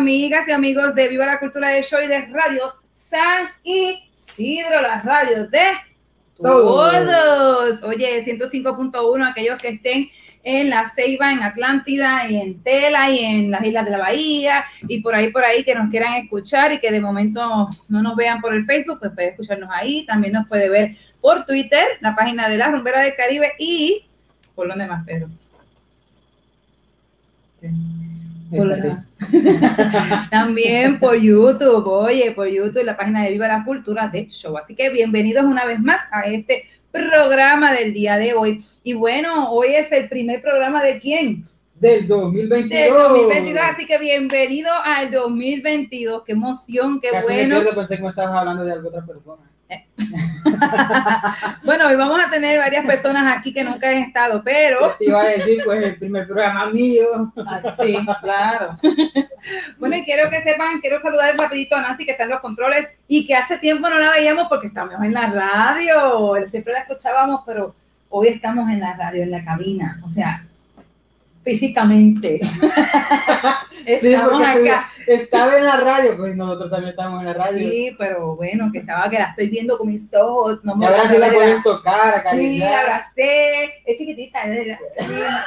amigas y amigos de Viva la Cultura de Show y de Radio San Isidro, las radios de todos. Oye, 105.1, aquellos que estén en La Ceiba, en Atlántida, y en Tela, y en las Islas de la Bahía, y por ahí, por ahí, que nos quieran escuchar y que de momento no nos vean por el Facebook, pues puede escucharnos ahí. También nos puede ver por Twitter, la página de la Rumbera del Caribe, y por dónde más, Pedro. Por También por YouTube, oye, por YouTube, la página de Viva la Cultura de Show. Así que bienvenidos una vez más a este programa del día de hoy. Y bueno, hoy es el primer programa de quién? Del 2022. Del 2022, así que bienvenido al 2022. Qué emoción, qué Casi bueno. pierdo, pensé que me estabas hablando de alguna otra persona. Bueno, hoy vamos a tener varias personas aquí que nunca han estado, pero Te iba a decir, pues, el primer programa mío. Ah, Sí, claro. Bueno, y quiero que sepan, quiero saludar rapidito a Nancy que está en los controles y que hace tiempo no la veíamos porque estamos en la radio. Siempre la escuchábamos, pero hoy estamos en la radio, en la cabina. O sea, físicamente. Sí, estamos te- acá. estaba en la radio, pues nosotros también estamos en la radio. Sí, pero bueno, que estaba que la estoy viendo con mis ojos. No y ahora sí la puedes tocar, Sí, acariciar. la abracé. Es chiquitita. es-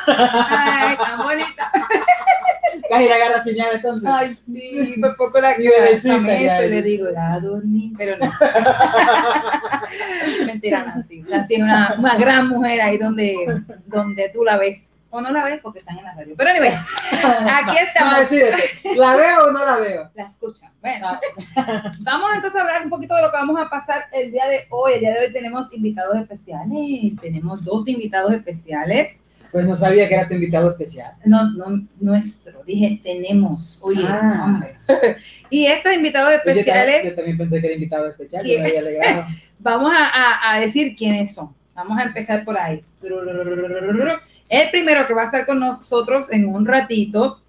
Ay, tan bonita. Casi la agarra señal entonces. Ay, sí, por poco la que ya. le digo, ya dormí, pero no. Mentira, Nancy. Nancy es una, una gran mujer ahí donde, donde tú la ves. O no la ves porque están en la radio. Pero anyway, aquí No, estamos. decídete, ¿la veo o no la veo? La escuchan. Bueno, Ah, vamos entonces a hablar un poquito de lo que vamos a pasar el día de hoy. El día de hoy tenemos invitados especiales. Tenemos dos invitados especiales. Pues no sabía que era tu invitado especial. No, no, nuestro, dije tenemos, oye, Ah. hombre. Y estos invitados especiales, yo también pensé que era invitado especial, yo me había vamos a, a- a decir quiénes son. Vamos a empezar por ahí. El primero que va a estar con nosotros en un ratito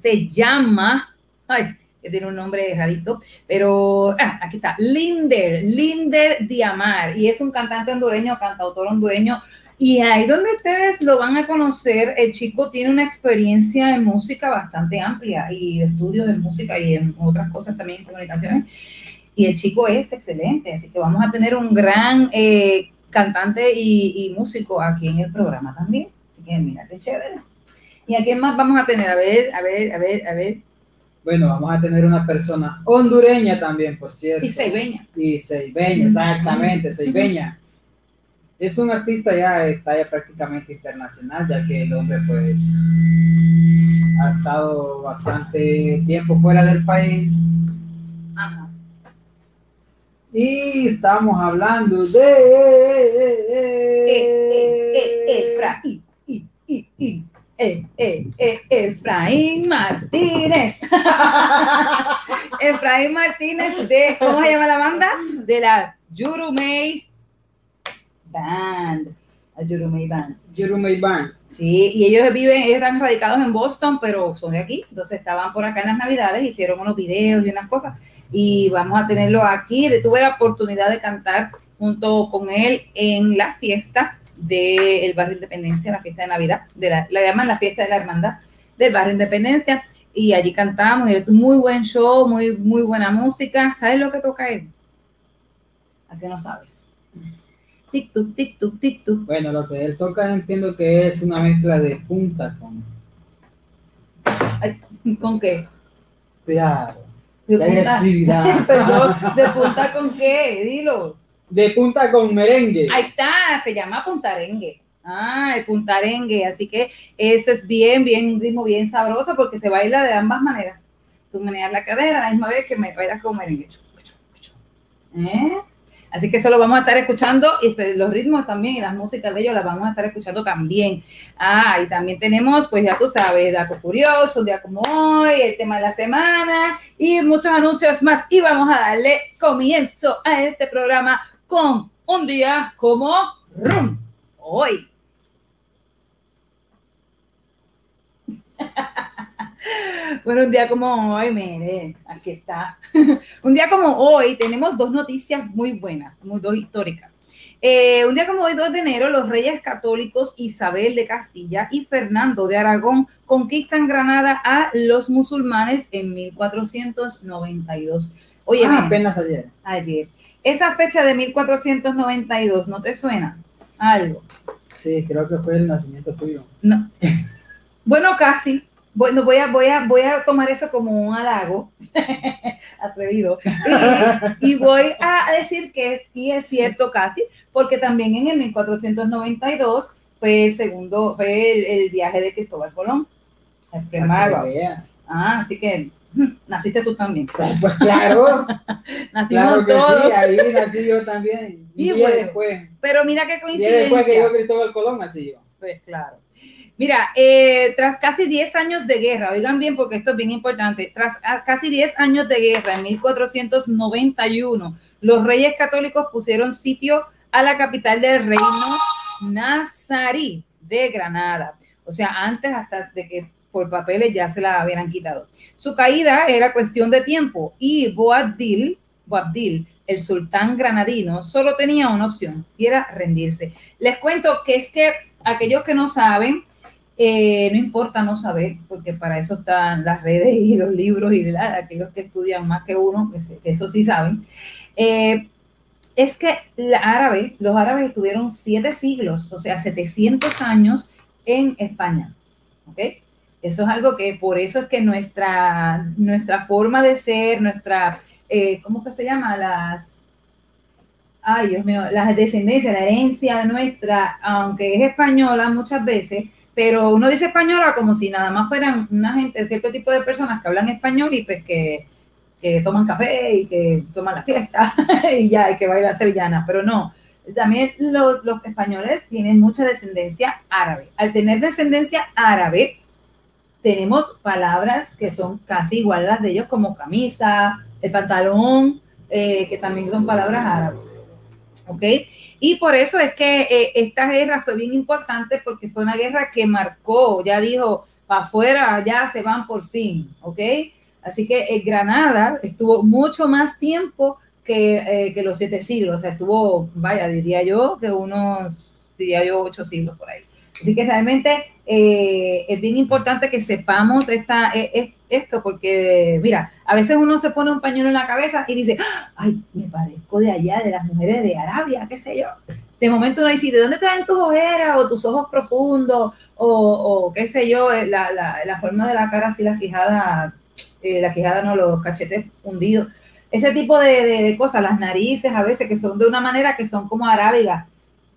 se llama, ay, que tiene un nombre rarito, pero ah, aquí está, Linder, Linder Diamar, y es un cantante hondureño, cantautor hondureño, y ahí donde ustedes lo van a conocer, el chico tiene una experiencia en música bastante amplia y estudios en música y en otras cosas también en comunicaciones. Y el chico es excelente, así que vamos a tener un gran eh, cantante y, y músico aquí en el programa también. Así que mira qué chévere. ¿Y a quién más vamos a tener? A ver, a ver, a ver, a ver. Bueno, vamos a tener una persona hondureña también, por cierto. Y Seibeña. Y Seibeña, exactamente, Seibeña. Es un artista ya de talla prácticamente internacional, ya que el hombre pues ha estado bastante tiempo fuera del país. Y estamos hablando de... Eh, eh, eh, Efraín. I, I, I. Efraín Martínez. Efraín Martínez de, ¿cómo se llama la banda? De la Yurumei Band. La Yurumei Band. Yurumei Band. Sí, y ellos viven, ellos están radicados en Boston, pero son de aquí, entonces estaban por acá en las navidades, hicieron unos videos y unas cosas, y vamos a tenerlo aquí. Tuve la oportunidad de cantar junto con él en la fiesta del barrio Independencia, la fiesta de Navidad, de la, la llaman la fiesta de la hermandad del barrio Independencia, y allí cantamos, y muy buen show, muy, muy buena música. ¿Sabes lo que toca él? ¿A qué no sabes? Tic-tuc, tic-tuc, tic-tuc. Bueno, lo que él toca entiendo que es una mezcla de punta con... ¿Con qué? Claro, ¿De punta? agresividad. Perdón, ¿de punta con qué? Dilo. De punta con merengue. Ahí está, se llama puntarengue. Ah, el puntarengue. Así que ese es bien, bien, un ritmo bien sabroso porque se baila de ambas maneras. tú meneas la cadera a la misma vez que me bailas como merengue. ¿Eh? Así que eso lo vamos a estar escuchando y este, los ritmos también y las músicas de ellos las vamos a estar escuchando también. Ah, y también tenemos, pues ya tú sabes, datos curiosos, día como hoy, el tema de la semana y muchos anuncios más. Y vamos a darle comienzo a este programa con un día como rum, hoy. Bueno, un día como hoy, mire, aquí está. un día como hoy tenemos dos noticias muy buenas, muy dos históricas. Eh, un día como hoy, 2 de enero, los reyes católicos Isabel de Castilla y Fernando de Aragón conquistan Granada a los musulmanes en 1492. Oye, Ah, apenas ayer. ayer. Esa fecha de 1492, ¿no te suena? Algo. Sí, creo que fue el nacimiento tuyo. No. Bueno, casi. Bueno, voy a, voy a, voy a tomar eso como un halago, atrevido, y, y voy a decir que sí es cierto casi, porque también en el 1492 fue el segundo, fue el, el viaje de Cristóbal Colón. Ah, así que naciste tú también. Pues claro, Nacimos claro que todos. sí, ahí nací yo también. Y Y bueno, después, Pero mira qué día después que coincidencia. yo Cristóbal Colón nací yo. Pues claro. Mira, eh, tras casi 10 años de guerra, oigan bien porque esto es bien importante, tras a- casi 10 años de guerra, en 1491, los reyes católicos pusieron sitio a la capital del reino nazarí de Granada. O sea, antes hasta de que por papeles ya se la hubieran quitado. Su caída era cuestión de tiempo y Boabdil, Boabdil, el sultán granadino, solo tenía una opción y era rendirse. Les cuento que es que aquellos que no saben, eh, no importa no saber, porque para eso están las redes y los libros y ¿verdad? aquellos que estudian más que uno, que, se- que eso sí saben, eh, es que la árabe, los árabes estuvieron siete siglos, o sea, 700 años en España. Eso es algo que por eso es que nuestra, nuestra forma de ser, nuestra, eh, ¿cómo que se llama? Las, ay Dios mío, la descendencia, la herencia nuestra, aunque es española muchas veces, pero uno dice española como si nada más fueran una gente, cierto tipo de personas que hablan español y pues que, que toman café y que toman la siesta y ya, y que bailan sevillanas, pero no. También los, los españoles tienen mucha descendencia árabe. Al tener descendencia árabe, tenemos palabras que son casi igual las de ellos, como camisa, el pantalón, eh, que también son palabras árabes. ¿Ok? Y por eso es que eh, esta guerra fue bien importante porque fue una guerra que marcó, ya dijo, para afuera, ya se van por fin. ¿Ok? Así que eh, Granada estuvo mucho más tiempo que, eh, que los siete siglos. O sea, estuvo, vaya, diría yo, que unos, diría yo, ocho siglos por ahí. Así que realmente eh, es bien importante que sepamos esta, eh, esto, porque mira, a veces uno se pone un pañuelo en la cabeza y dice, ay, me parezco de allá, de las mujeres de Arabia, qué sé yo. De momento uno dice, ¿de dónde traen tus ojeras o tus ojos profundos? O, qué sé yo, eh, la, la, forma de la cara, así la quijada, eh, la quijada no, los cachetes hundidos. Ese tipo de, de, de cosas, las narices a veces que son de una manera que son como arábigas.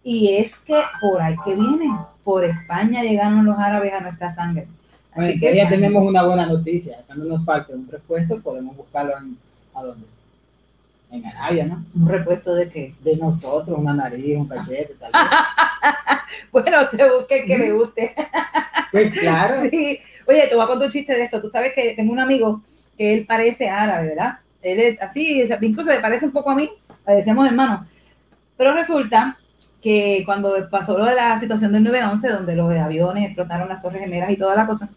Y es que por ahí que vienen, por España llegaron los árabes a nuestra sangre. Bueno, Así que ya tenemos una buena noticia. Cuando nos falte un repuesto, podemos buscarlo en, ¿a dónde? En Arabia, ¿no? un repuesto de qué. De nosotros, una nariz, un cachete, tal vez. Bueno, te busque el que le guste. Pues claro. Sí. Oye, te voy a contar un chiste de eso. Tú sabes que tengo un amigo que él parece árabe, ¿verdad? Él es así, incluso le parece un poco a mí, le decíamos hermano. Pero resulta que cuando pasó lo de la situación del 9-11, donde los aviones explotaron las torres gemelas y toda la cosa,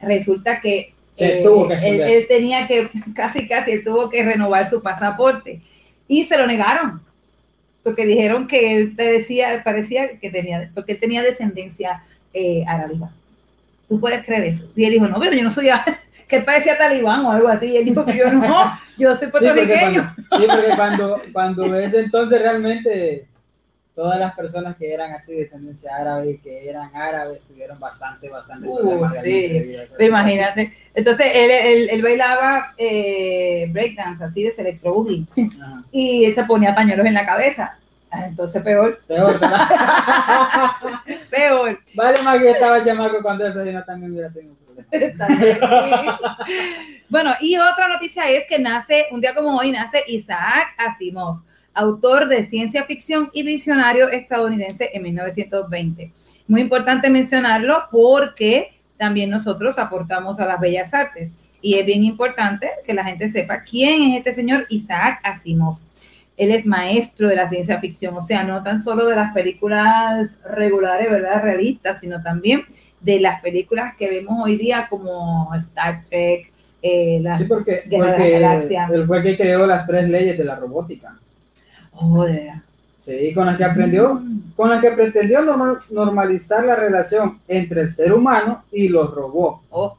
resulta que Se eh, tuvo que él, él tenía que, casi casi, él tuvo que renovar su pasaporte y se lo negaron, porque dijeron que él decía, parecía que tenía, porque él tenía descendencia eh. ¿Tú puedes creer eso? Y él dijo, no, pero yo no soy, á- que parecía talibán o algo así, y él dijo, yo no, yo soy Sí, porque puertorriqueño. cuando, sí, porque cuando, cuando ese entonces realmente todas las personas que eran así de descendencia árabe y que eran árabes tuvieron bastante, bastante Uh, sí. Pero Imagínate. Entonces él, él, él bailaba eh, breakdance, así de electro boogie. Ajá. y él se ponía pañuelos en la cabeza. Ah, Entonces peor, Peor, peor. Vale más que estaba chamaco cuando eso yo no también hubiera tenido problemas. Bueno, y otra noticia es que nace, un día como hoy, nace Isaac Asimov, autor de ciencia ficción y visionario estadounidense en 1920. Muy importante mencionarlo porque también nosotros aportamos a las bellas artes y es bien importante que la gente sepa quién es este señor Isaac Asimov. Él es maestro de la ciencia ficción, o sea, no tan solo de las películas regulares, ¿verdad? Realistas, sino también de las películas que vemos hoy día como Star Trek, eh, las Sí, porque, Guerra de las porque Galaxias. él fue el que creó las tres leyes de la robótica. Sí, con las que aprendió, Mm. con las que pretendió normal- normalizar la relación entre el ser humano y los robots. Oh,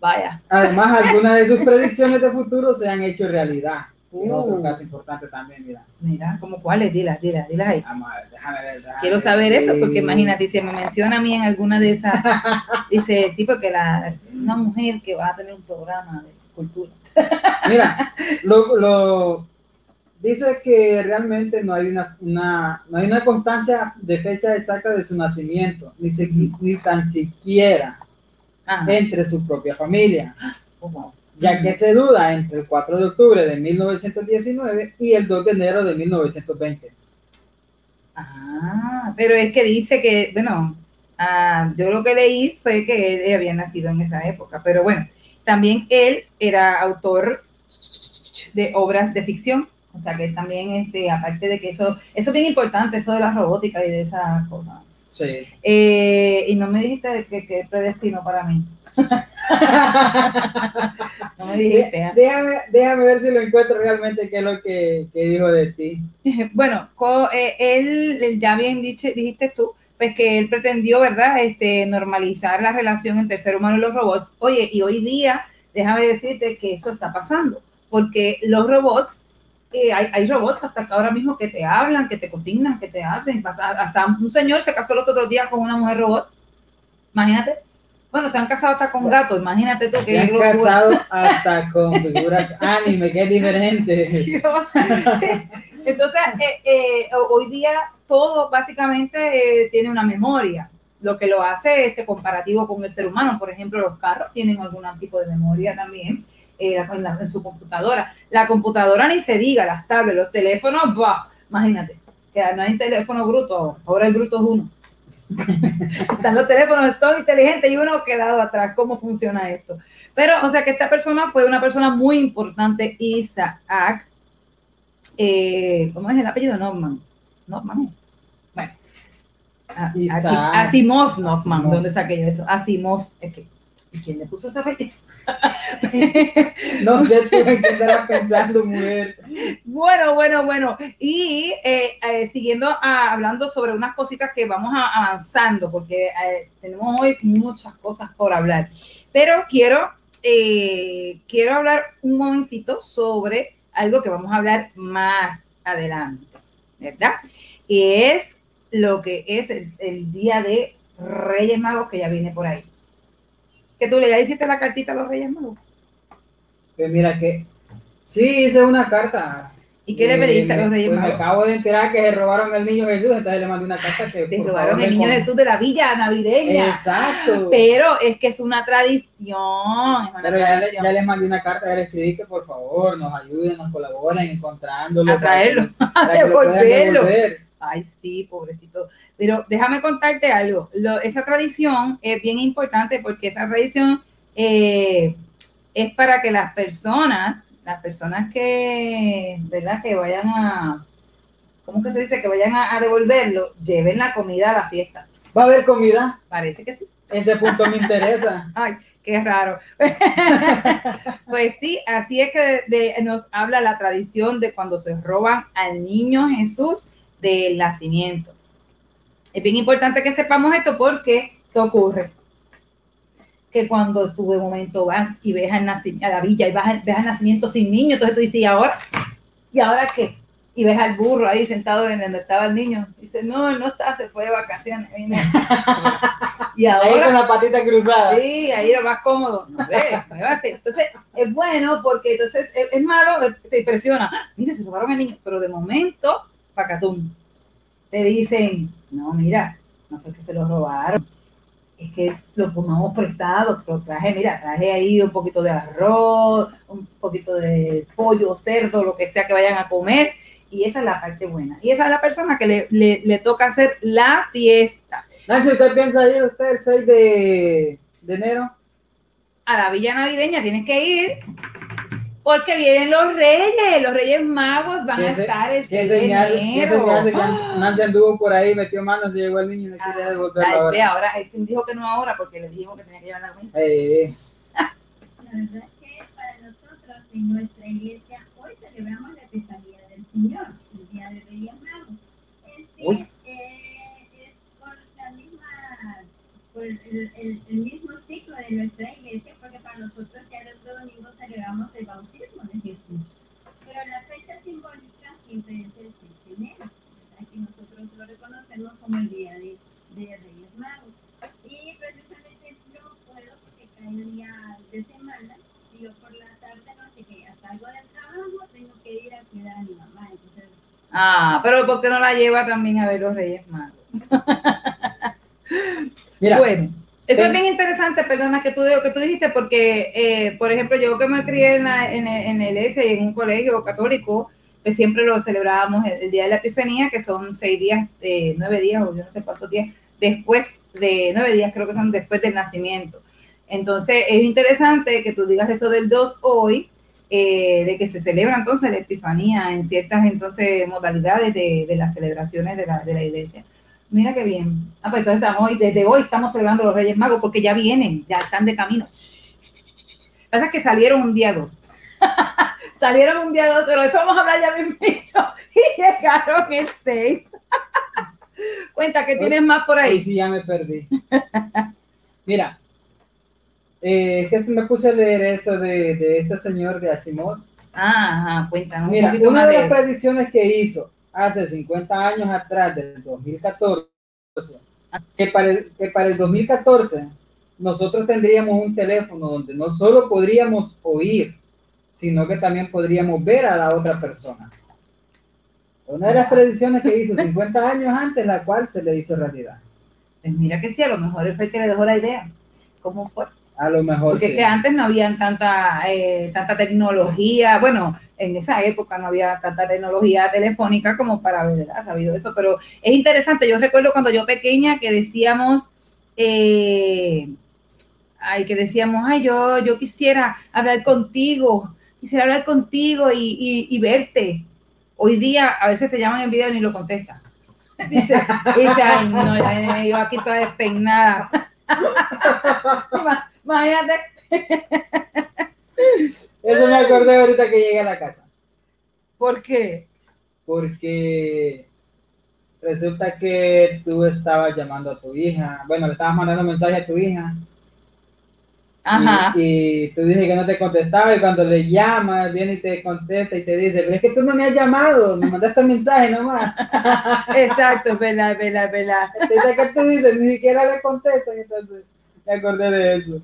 vaya. Además, algunas de sus predicciones de futuro se han hecho realidad. Uh. otro caso importante también, mira. Mira, como cuáles, dilas, dilas, dilas ahí. Vamos a ver, déjame ver. déjame Quiero ver. saber eso, porque imagínate, si me menciona a mí en alguna de esas, dice, sí, porque la, una mujer que va a tener un programa de cultura. Mira, lo, lo- dice que realmente no hay una, una- no hay una constancia de fecha exacta de su nacimiento, ni, siqui- ni tan siquiera entre su propia familia, ¿cómo? ya que se duda entre el 4 de octubre de 1919 y el 2 de enero de 1920. Ah, pero es que dice que, bueno, ah, yo lo que leí fue que él había nacido en esa época, pero bueno, también él era autor de obras de ficción, o sea que también, este, aparte de que eso, eso es bien importante, eso de la robótica y de esas cosas. Sí. Eh, y no me dijiste que, que predestino para mí. no me dijiste. ¿ah? déjame, déjame ver si lo encuentro realmente qué es lo que, que dijo de ti. Bueno, eh, él, ya bien dijiste tú, pues que él pretendió, ¿verdad? Este, normalizar la relación entre el ser humano y los robots. Oye, y hoy día, déjame decirte que eso está pasando, porque los robots, eh, hay, hay robots hasta ahora mismo que te hablan, que te cocinan, que te hacen. Hasta un señor se casó los otros días con una mujer robot. Imagínate. Bueno, se han casado hasta con gatos, imagínate tú Se que han casado hasta con figuras anime, es diferente. Dios. Entonces, eh, eh, hoy día todo básicamente eh, tiene una memoria, lo que lo hace este comparativo con el ser humano. Por ejemplo, los carros tienen algún tipo de memoria también eh, en, la- en su computadora. La computadora ni se diga, las tablets, los teléfonos, bah, imagínate, que no hay teléfono bruto ahora, ahora el bruto es uno. Están los teléfonos, son inteligentes y uno quedado atrás. ¿Cómo funciona esto? Pero, o sea, que esta persona fue una persona muy importante, Isaac. Eh, ¿Cómo es el apellido? Norman. Norman. Bueno. A- Isaac. Asi- Asimov Norman. ¿Dónde saqué yo eso? Asimov. Es que, ¿y quién le puso ese apellido? No sé tú en qué pensando, mujer. Bueno, bueno, bueno. Y eh, eh, siguiendo hablando sobre unas cositas que vamos a- avanzando, porque eh, tenemos hoy muchas cosas por hablar. Pero quiero, eh, quiero hablar un momentito sobre algo que vamos a hablar más adelante, ¿verdad? Y es lo que es el, el día de Reyes Magos que ya viene por ahí. Que tú le ya hiciste la cartita a los Reyes Magos. Pues mira que sí hice una carta. ¿Y qué le Eh, pediste a los me- Reyes pues Me Magos? acabo de enterar que se robaron el niño Jesús, entonces le mandé una carta que por robaron el niño con- Jesús de la villa navideña. Exacto. Pero es que es una tradición. es una Pero ya le, ya le mandé una carta, ya le escribí que por favor nos ayuden, nos colaboren encontrándolo. A traerlo, puedan devolverlo. devolver. Ay, sí, pobrecito. Pero déjame contarte algo. Lo- esa tradición es bien importante porque esa tradición eh, es para que las personas, las personas que, ¿verdad? Que vayan a, ¿cómo que se dice? Que vayan a, a devolverlo, lleven la comida a la fiesta. Va a haber comida, Parece que sí. ese punto me interesa. Ay, qué raro. pues sí, así es que de- de- nos habla la tradición de cuando se roban al niño Jesús del nacimiento. Es bien importante que sepamos esto porque, ¿qué ocurre? Que cuando tú de momento vas y ves al nacimiento, a la villa y vas al- ves al nacimiento sin niño, entonces tú dices, ¿y ahora? ¿Y ahora qué? Y ves al burro ahí sentado en donde estaba el niño. Dice, no, él no está, se fue de vacaciones. vine". y Ahí ahora con la patita cruzada. Sí, ahí era más cómodo. No ve, me va a hacer. Entonces, es bueno porque entonces es, es malo, te impresiona. Mire, se robaron al niño, pero de momento pacatum, te dicen, no, mira, no fue que se lo robaron, es que lo tomamos prestado, pero traje, mira, traje ahí un poquito de arroz, un poquito de pollo, cerdo, lo que sea que vayan a comer, y esa es la parte buena. Y esa es la persona que le, le, le toca hacer la fiesta. Nancy, ¿usted piensa ir usted el 6 de, de enero? A la villa navideña tienes que ir porque vienen los reyes, los reyes magos van a ¿Qué se- estar el ¿Qué 6 de señal, ¿Qué enero. que Nancy anduvo por ahí, metió manos, se llegó el niño y no quería Ah, devolverlo Ay, ve, ahora? ahora, él dijo que no ahora porque le dijimos que tenía que llevar la cuenta. Eh, La verdad es que para nosotros en nuestra iglesia hoy celebramos la Epifanía del Señor, el Día de Reyes Magos. En sí, Uy. eh, es por la misma, por el, el- el mismo ciclo de nuestra iglesia, porque para nosotros ya el otro domingo celebramos el bautismo de Jesús. Pero la fecha simbólica siempre es el 6 de enero, ¿verdad? que nosotros lo reconocemos como el Día de, de Reyes Magos. Y precisamente no puedo porque cae el día de semana y yo por la tarde no sé qué, ya salgo del trabajo, tengo que ir a cuidar a mi mamá. Entonces, Ah, pero ¿por qué no la lleva también a ver los reyes magos? mira, Bueno, eso es bien interesante, perdona que tú, que tú dijiste, porque, eh, por ejemplo, yo que me crié en, la, en, el- en el ESE y en un colegio católico, pues siempre lo celebrábamos el, Día de la Epifanía, que son seis días, eh, nueve días, o yo no sé cuántos días, después de, nueve días creo que son después del nacimiento. Entonces, es interesante que tú digas eso del 2 hoy, eh, de que se celebra entonces la Epifanía en ciertas entonces modalidades de, las celebraciones de la, iglesia. Mira qué bien. Ah, pues entonces estamos hoy, desde hoy estamos celebrando los Reyes Magos porque ya vienen, ya están de camino. Pasa que salieron un día dos. salieron un día dos, pero eso vamos a hablar ya mismo. Y llegaron el 6. Cuenta que tienes más por ahí sí ya me perdí. Mira, eh, es que me puse a leer eso de, de este señor de Asimov. Ajá, cuéntanos un Mira, poquito una de las predicciones que hizo hace 50 años atrás, del 2014, que para el, que para el 2014 nosotros tendríamos un teléfono donde no solo podríamos oír, sino que también podríamos ver a la otra persona. Una de las predicciones que hizo 50 años antes, la cual se le hizo realidad. Pues mira que sí, a lo mejor él fue el que le dejó la idea. ¿Cómo fue? A lo mejor Porque sí. es que antes no había tanta, eh, tanta tecnología, bueno, en esa época no había tanta tecnología telefónica como para haber ¿verdad? sabido eso, pero es interesante, yo recuerdo cuando yo pequeña que decíamos, eh, ay, que decíamos, ay, yo, yo quisiera hablar contigo, quisiera hablar contigo y, y- y verte. Hoy día a veces te llaman en video y ni lo contestas. Dice, dice, ay, no, ya- yo aquí toda despeinada. Ima- Imagínate. Eso me acordé ahorita que llegué a la casa. ¿Por qué? Porque resulta que tú estabas llamando a tu hija, bueno, le estabas mandando mensaje a tu hija Ajá. y, y tú dices que no te contestaba y cuando le llamas viene y te contesta y te dice, pero es que tú no me has llamado, me mandaste mensaje nomás. Exacto, verdad, es verdad. Entonces, ¿qué tú dices? Ni siquiera le contestan, entonces me acordé de eso.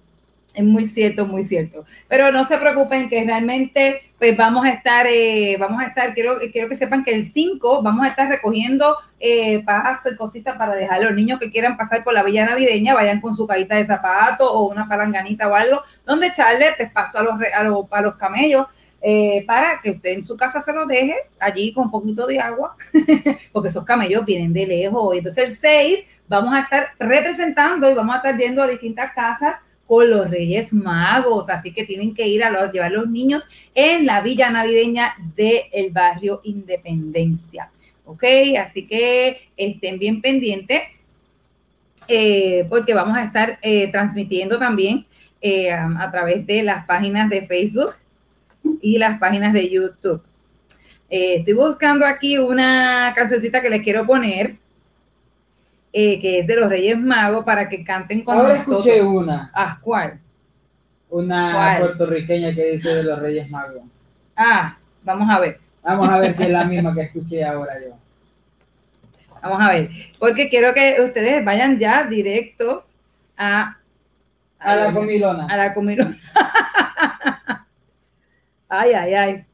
Es muy cierto, muy cierto. Pero no se preocupen que realmente pues vamos a estar, eh, vamos a estar, quiero, quiero que sepan que el 5 vamos a estar recogiendo eh, pasto y cositas para dejar a los niños que quieran pasar por la villa navideña, vayan con su cajita de zapatos o una palanganita o algo, donde echarle pues, pasto a los, a los, a los camellos. eh, para que usted en su casa se lo deje allí con un poquito de agua, porque esos camellos vienen de lejos. Entonces el 6 vamos a estar representando y vamos a estar yendo a distintas casas con los Reyes Magos, así que tienen que ir a los, llevar los niños en la villa navideña del barrio Independencia. ¿Ok? Así que estén bien pendientes eh, porque vamos a estar eh, transmitiendo también eh, a, través de las páginas de Facebook y las páginas de YouTube. Estoy buscando aquí una cancioncita que les quiero poner, eh, que es de los Reyes Magos, para que canten con Ahora nosotros. escuché una, Ah, ¿cuál? una ¿Cuál? puertorriqueña que dice de los Reyes Magos. Ah, vamos a ver, Vamos a ver si es la misma que escuché ahora yo. vamos a ver, porque quiero que ustedes vayan ya directos a, A la comilona. a la comida. ay, ay, ay.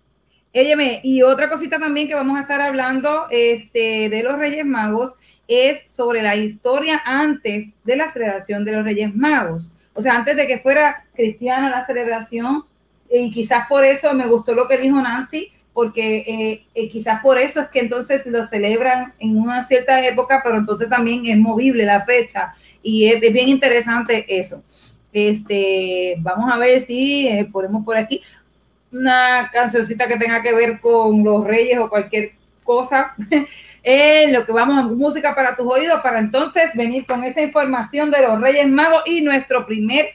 Y otra cosita también que vamos a estar hablando este, de los Reyes Magos es sobre la historia antes de la celebración de los Reyes Magos. O sea, antes de que fuera cristiana la celebración, y quizás por eso me gustó lo que dijo Nancy, porque eh, eh, quizás por eso es que entonces lo celebran en una cierta época, pero entonces también es movible la fecha y es, es bien interesante eso. Este, vamos a ver si eh, ponemos por aquí una cancioncita que tenga que ver con los reyes o cualquier cosa. Eh, lo que vamos a música para tus oídos para entonces venir con esa información de los Reyes Magos y nuestro primer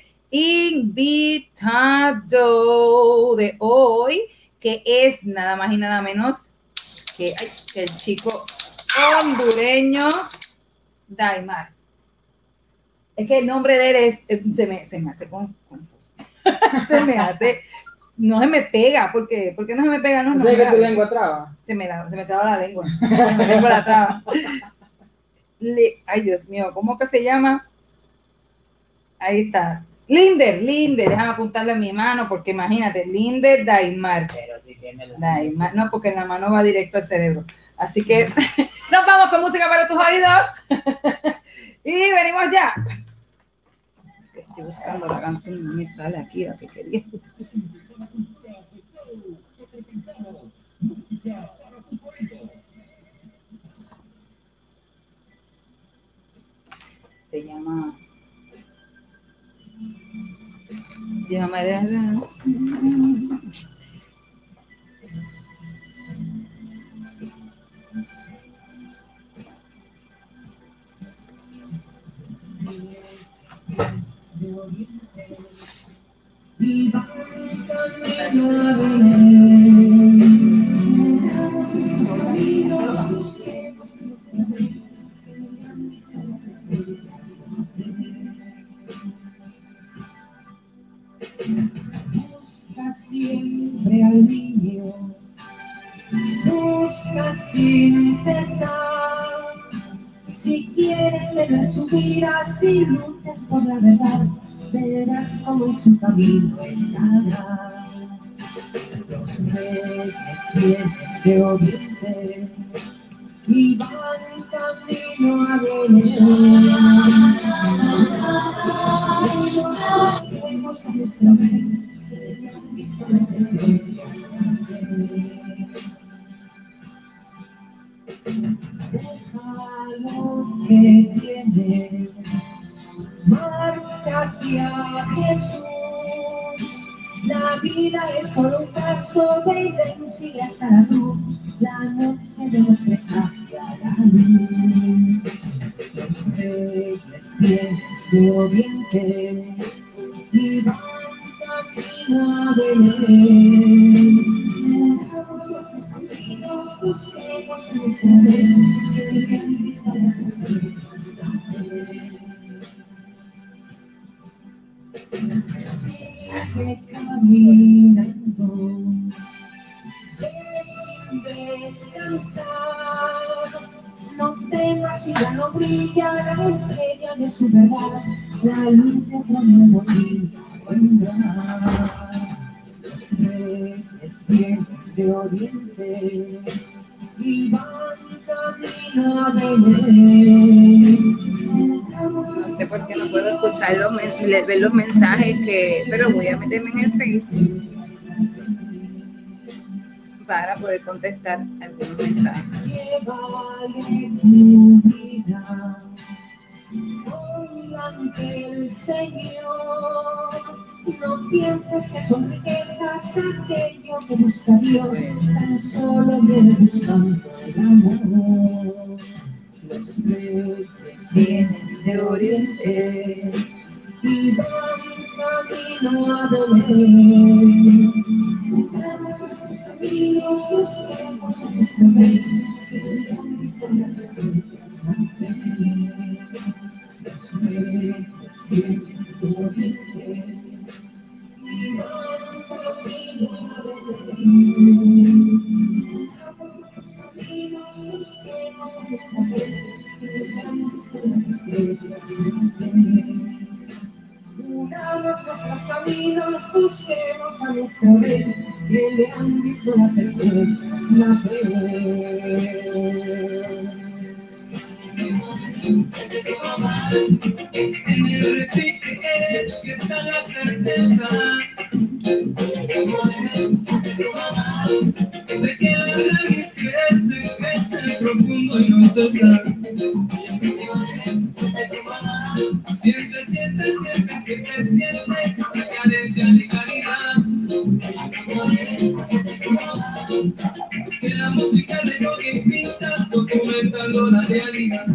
invitado de hoy, que es nada más y nada menos que, el chico hondureño Daimar. Es que el nombre de él es, eh, se, me, se me hace con- confuso. se me hace, no se me pega, porque ¿por qué no se me pega? No, no me que tu lengua traba. se me, la- se me traba la lengua. Se me lengua la traba. Le- ay, Dios mío, ¿cómo que se llama? Ahí está. Linder, Linder, déjame apuntarle en mi mano, porque imagínate, Linder Daimar. Pero si tiene la. Daimar, no, porque en la mano va directo al cerebro. Así que nos vamos con música para tus oídos. y venimos ya. Estoy buscando la canción, no me sale aquí la que quería. Se llama. Se llama. Busca siempre al niño, busca sin cesar. Si quieres tener su vida, si luchas por la verdad, verás cómo su camino estará. Los reyes vienen de oriente y van camino a Belén. Busquemos a nuestro rey, visto las estrellas. Deja lo que tienes, marcha hacia Jesús. La vida es solo un paso de invencible hasta la luz. La noche de nos presagia la luz. Los reyes vienen de oriente camino Reyes vienen de oriente y van camino a. No sé por qué no puedo escuchar los, los mensajes que, pero voy a meterme en el Facebook para poder contestar algunos mensajes. El Señor. No pienses que son riquezas aquello que busca Dios, tan solo viene buscando el amor. Los reyes vienen de oriente y van camino a Belén. Nuestros caminos, busquemos a nuestro rey, que han visto las estrellas. Los reyes vienen de oriente Unamos nuestros caminos, busquemos a nuestro rey, que le han visto las estrellas nacer. En el repique es que está la certeza de que la raíz crece, crece profundo y no cesa. Siente, siente, siente, siente, siente la cadencia de calidad. La música recoge y pinta, documentando la realidad.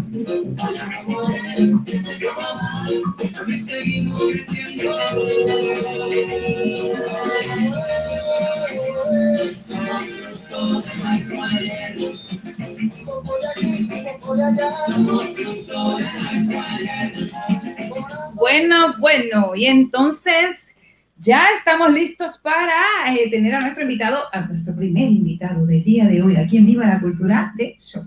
Y seguimos creciendo. Bueno, bueno, y entonces ya estamos listos para eh, tener a nuestro invitado, a nuestro primer invitado del día de hoy, aquí en Viva la Cultura de Show.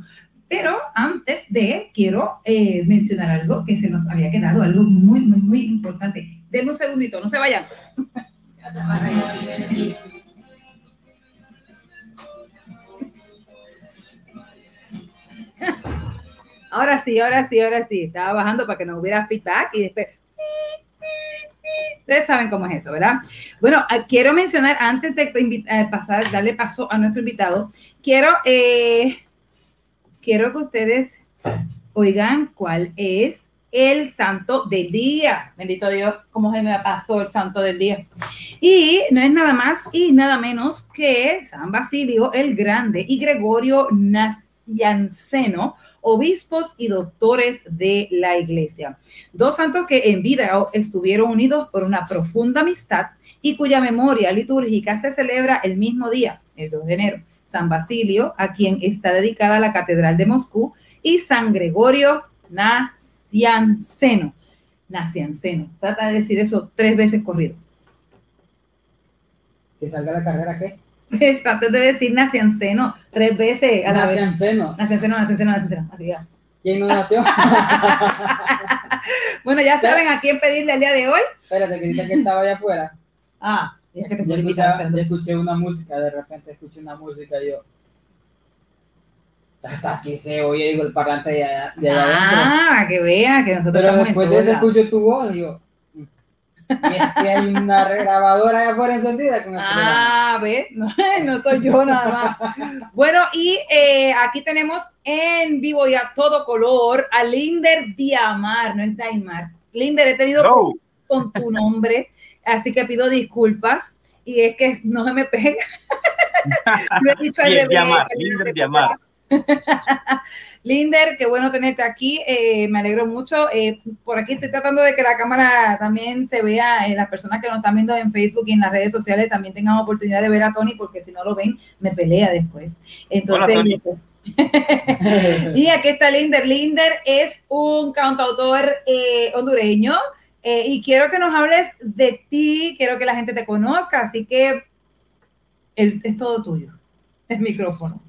Pero antes de, quiero eh, mencionar algo que se nos había quedado, algo muy, muy, muy importante. Denme un segundito, no se vayan. Ahora sí, ahora sí, ahora sí. Estaba bajando para que no hubiera feedback y después. Ustedes saben cómo es eso, ¿verdad? Bueno, ah, quiero mencionar antes de eh, pasar, darle paso a nuestro invitado, quiero, eh, quiero que ustedes oigan cuál es el santo del día. Bendito Dios, cómo se me pasó el santo del día. Y no es nada más y nada menos que San Basilio el Grande y Gregorio Nacianceno, obispos y doctores de la iglesia. Dos santos que en vida estuvieron unidos por una profunda amistad y cuya memoria litúrgica se celebra el mismo día, el 2 de enero. San Basilio, a quien está dedicada la Catedral de Moscú, y San Gregorio Nacianceno. Nacianceno. Trata de decir eso tres veces corrido. Que salga la carrera, ¿qué? Trata de decir Nacianceno tres veces a la vez. Nacianceno. Nacianceno, Nacianceno, Nacianceno. Así ya. ¿Quién no nació? Bueno, ya saben a quién pedirle el día de hoy. Espérate, que que estaba allá afuera. Ah, ya que te Yo, escuchaba- escuché una música, de repente escuché una música y yo. Hasta aquí se oye digo, el parlante de allá, de allá adentro. Ah, que vea que nosotros Pero después de eso escucho tu voz y yo. Y es que hay una regrabadora allá afuera encendida con el. Ah, ve, no, no soy yo nada más. Bueno, y eh, aquí tenemos en vivo y a todo color a Linder Diamar, no es Daimar. Linder, he tenido Hello. con tu nombre, así que pido disculpas. Y es que no se me pega. Lo he dicho al revés, Linder Diamar. Linder, qué bueno tenerte aquí, eh, me alegro mucho. Eh, por aquí estoy tratando de que la cámara también se vea, eh, las personas que nos están viendo en Facebook y en las redes sociales también tengan oportunidad de ver a Tony, porque si no lo ven, me pelea después. Entonces, Hola, y aquí está Linder. Linder es un cantautor hondureño y quiero que nos hables de ti, quiero que la gente te conozca, así que el- es todo tuyo, el micrófono.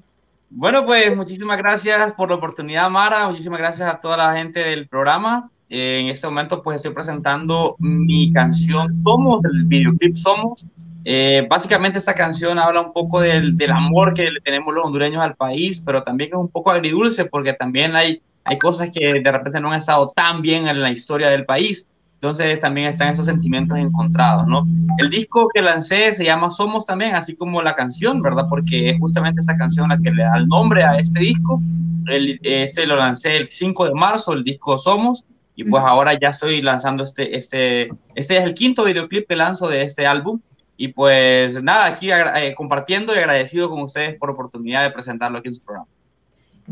Bueno, pues muchísimas gracias por la oportunidad, Mara. Muchísimas gracias a toda la gente del programa. Eh, en este momento, pues estoy presentando mi canción Somos, el videoclip Somos. Eh, básicamente esta canción habla un poco del, amor que le tenemos los hondureños al país, pero también es un poco agridulce porque también hay, hay cosas que de repente no han estado tan bien en la historia del país. Entonces también están esos sentimientos encontrados, ¿no? El disco que lancé se llama Somos también, así como la canción, ¿verdad? Porque es justamente esta canción la que le da el nombre a este disco. El, este lo lancé el 5 de marzo, el disco Somos, y pues ahora ya estoy lanzando este, este, este es el quinto videoclip que lanzo de este álbum. Y pues nada, aquí eh, compartiendo y agradecido con ustedes por la oportunidad de presentarlo aquí en su programa.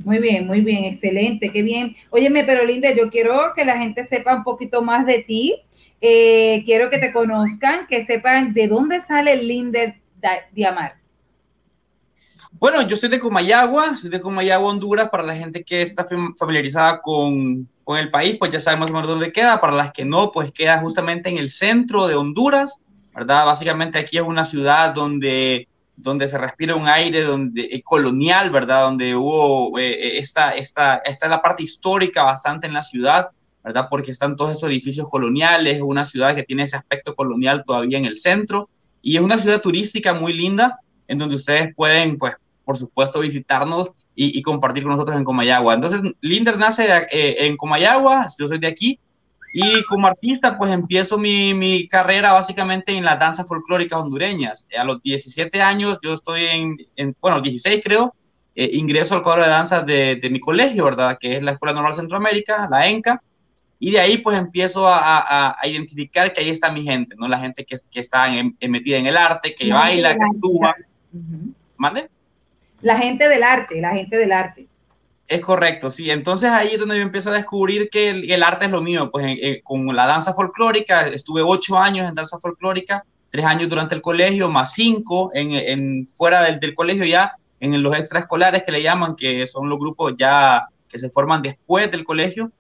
Muy bien, muy bien, excelente, qué bien. Óyeme, pero Linda, yo quiero que la gente sepa un poquito más de ti. Eh, quiero que te conozcan, que sepan de dónde sale Linder Da- Diamar. Bueno, yo soy de Comayagua, soy de Comayagua, Honduras. Para la gente que está fam- familiarizada con, con el país, pues ya saben más dónde queda. Para las que no, pues queda justamente en el centro de Honduras, ¿verdad? Básicamente aquí es una ciudad donde, donde se respira un aire donde, eh, colonial, ¿verdad? Donde hubo eh, esta, esta, esta es la parte histórica bastante en la ciudad, ¿verdad? Porque están todos estos edificios coloniales, una ciudad que tiene ese aspecto colonial todavía en el centro. y es una ciudad turística muy linda en donde ustedes pueden, pues, por supuesto, visitarnos y, compartir con nosotros en Comayagua. Entonces, Linder nace eh, en Comayagua, yo soy de aquí, y como artista, pues empiezo mi, mi, carrera básicamente en las danzas folclóricas hondureñas. A los 17 años, yo estoy en, en bueno, 16 creo, eh, ingreso al cuadro de danzas de, de, mi colegio, ¿verdad? Que es la Escuela Normal Centroamérica, la ENCA. Y de ahí pues empiezo a, a, a identificar que ahí está mi gente, ¿no? La gente que, que está en, en, metida en el arte, que la baila, que actúa. Uh -huh. ¿Mande? La gente del arte, la gente del arte. Es correcto, sí. Entonces ahí es donde yo empiezo a descubrir que el, arte es lo mío. Pues eh, con la danza folclórica, estuve ocho años en danza folclórica, tres años durante el colegio, más cinco en, fuera del, colegio ya, en los extraescolares que le llaman, que son los grupos ya que se forman después del colegio.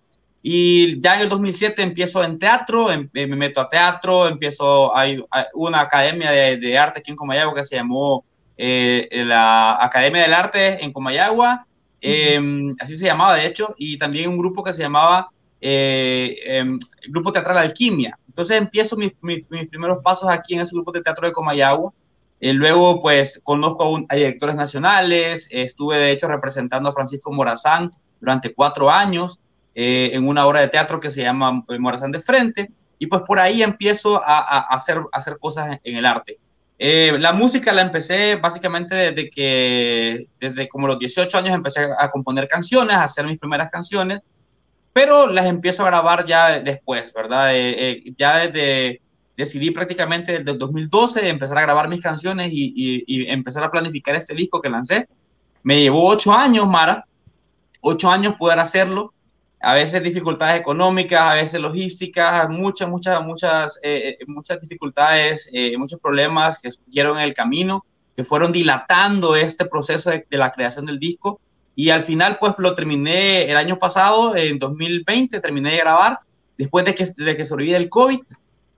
Y ya en el 2007 empiezo en teatro, en, me meto a teatro, empiezo, hay, una academia de, de, arte aquí en Comayagua que se llamó eh, la Academia del Arte en Comayagua, eh, así se llamaba de hecho, y también un grupo que se llamaba eh, eh, Grupo Teatral Alquimia. Entonces empiezo mis, primeros pasos aquí en ese grupo de teatro de Comayagua. Eh, luego, pues, conozco a, un, a, directores nacionales, estuve de hecho representando a Francisco Morazán durante cuatro años eh, en una obra de teatro que se llama Morazán de Frente, y pues por ahí empiezo a, hacer, cosas en el arte. Eh, la música la empecé básicamente desde que, desde como los 18 años empecé a componer canciones, a hacer mis primeras canciones, pero las empiezo a grabar ya después, ¿verdad? Eh, eh, ya desde, decidí prácticamente desde el 2012 empezar a grabar mis canciones y, empezar a planificar este disco que lancé. Me llevó ocho años, Mara, ocho años poder hacerlo, a veces dificultades económicas, a veces logísticas, muchas, muchas, muchas, eh, muchas dificultades, eh, muchos problemas que surgieron en el camino, que fueron dilatando este proceso de, de, la creación del disco. Y al final, pues lo terminé el año pasado, en 2020, terminé de grabar, después de que, de que sobreviví el COVID,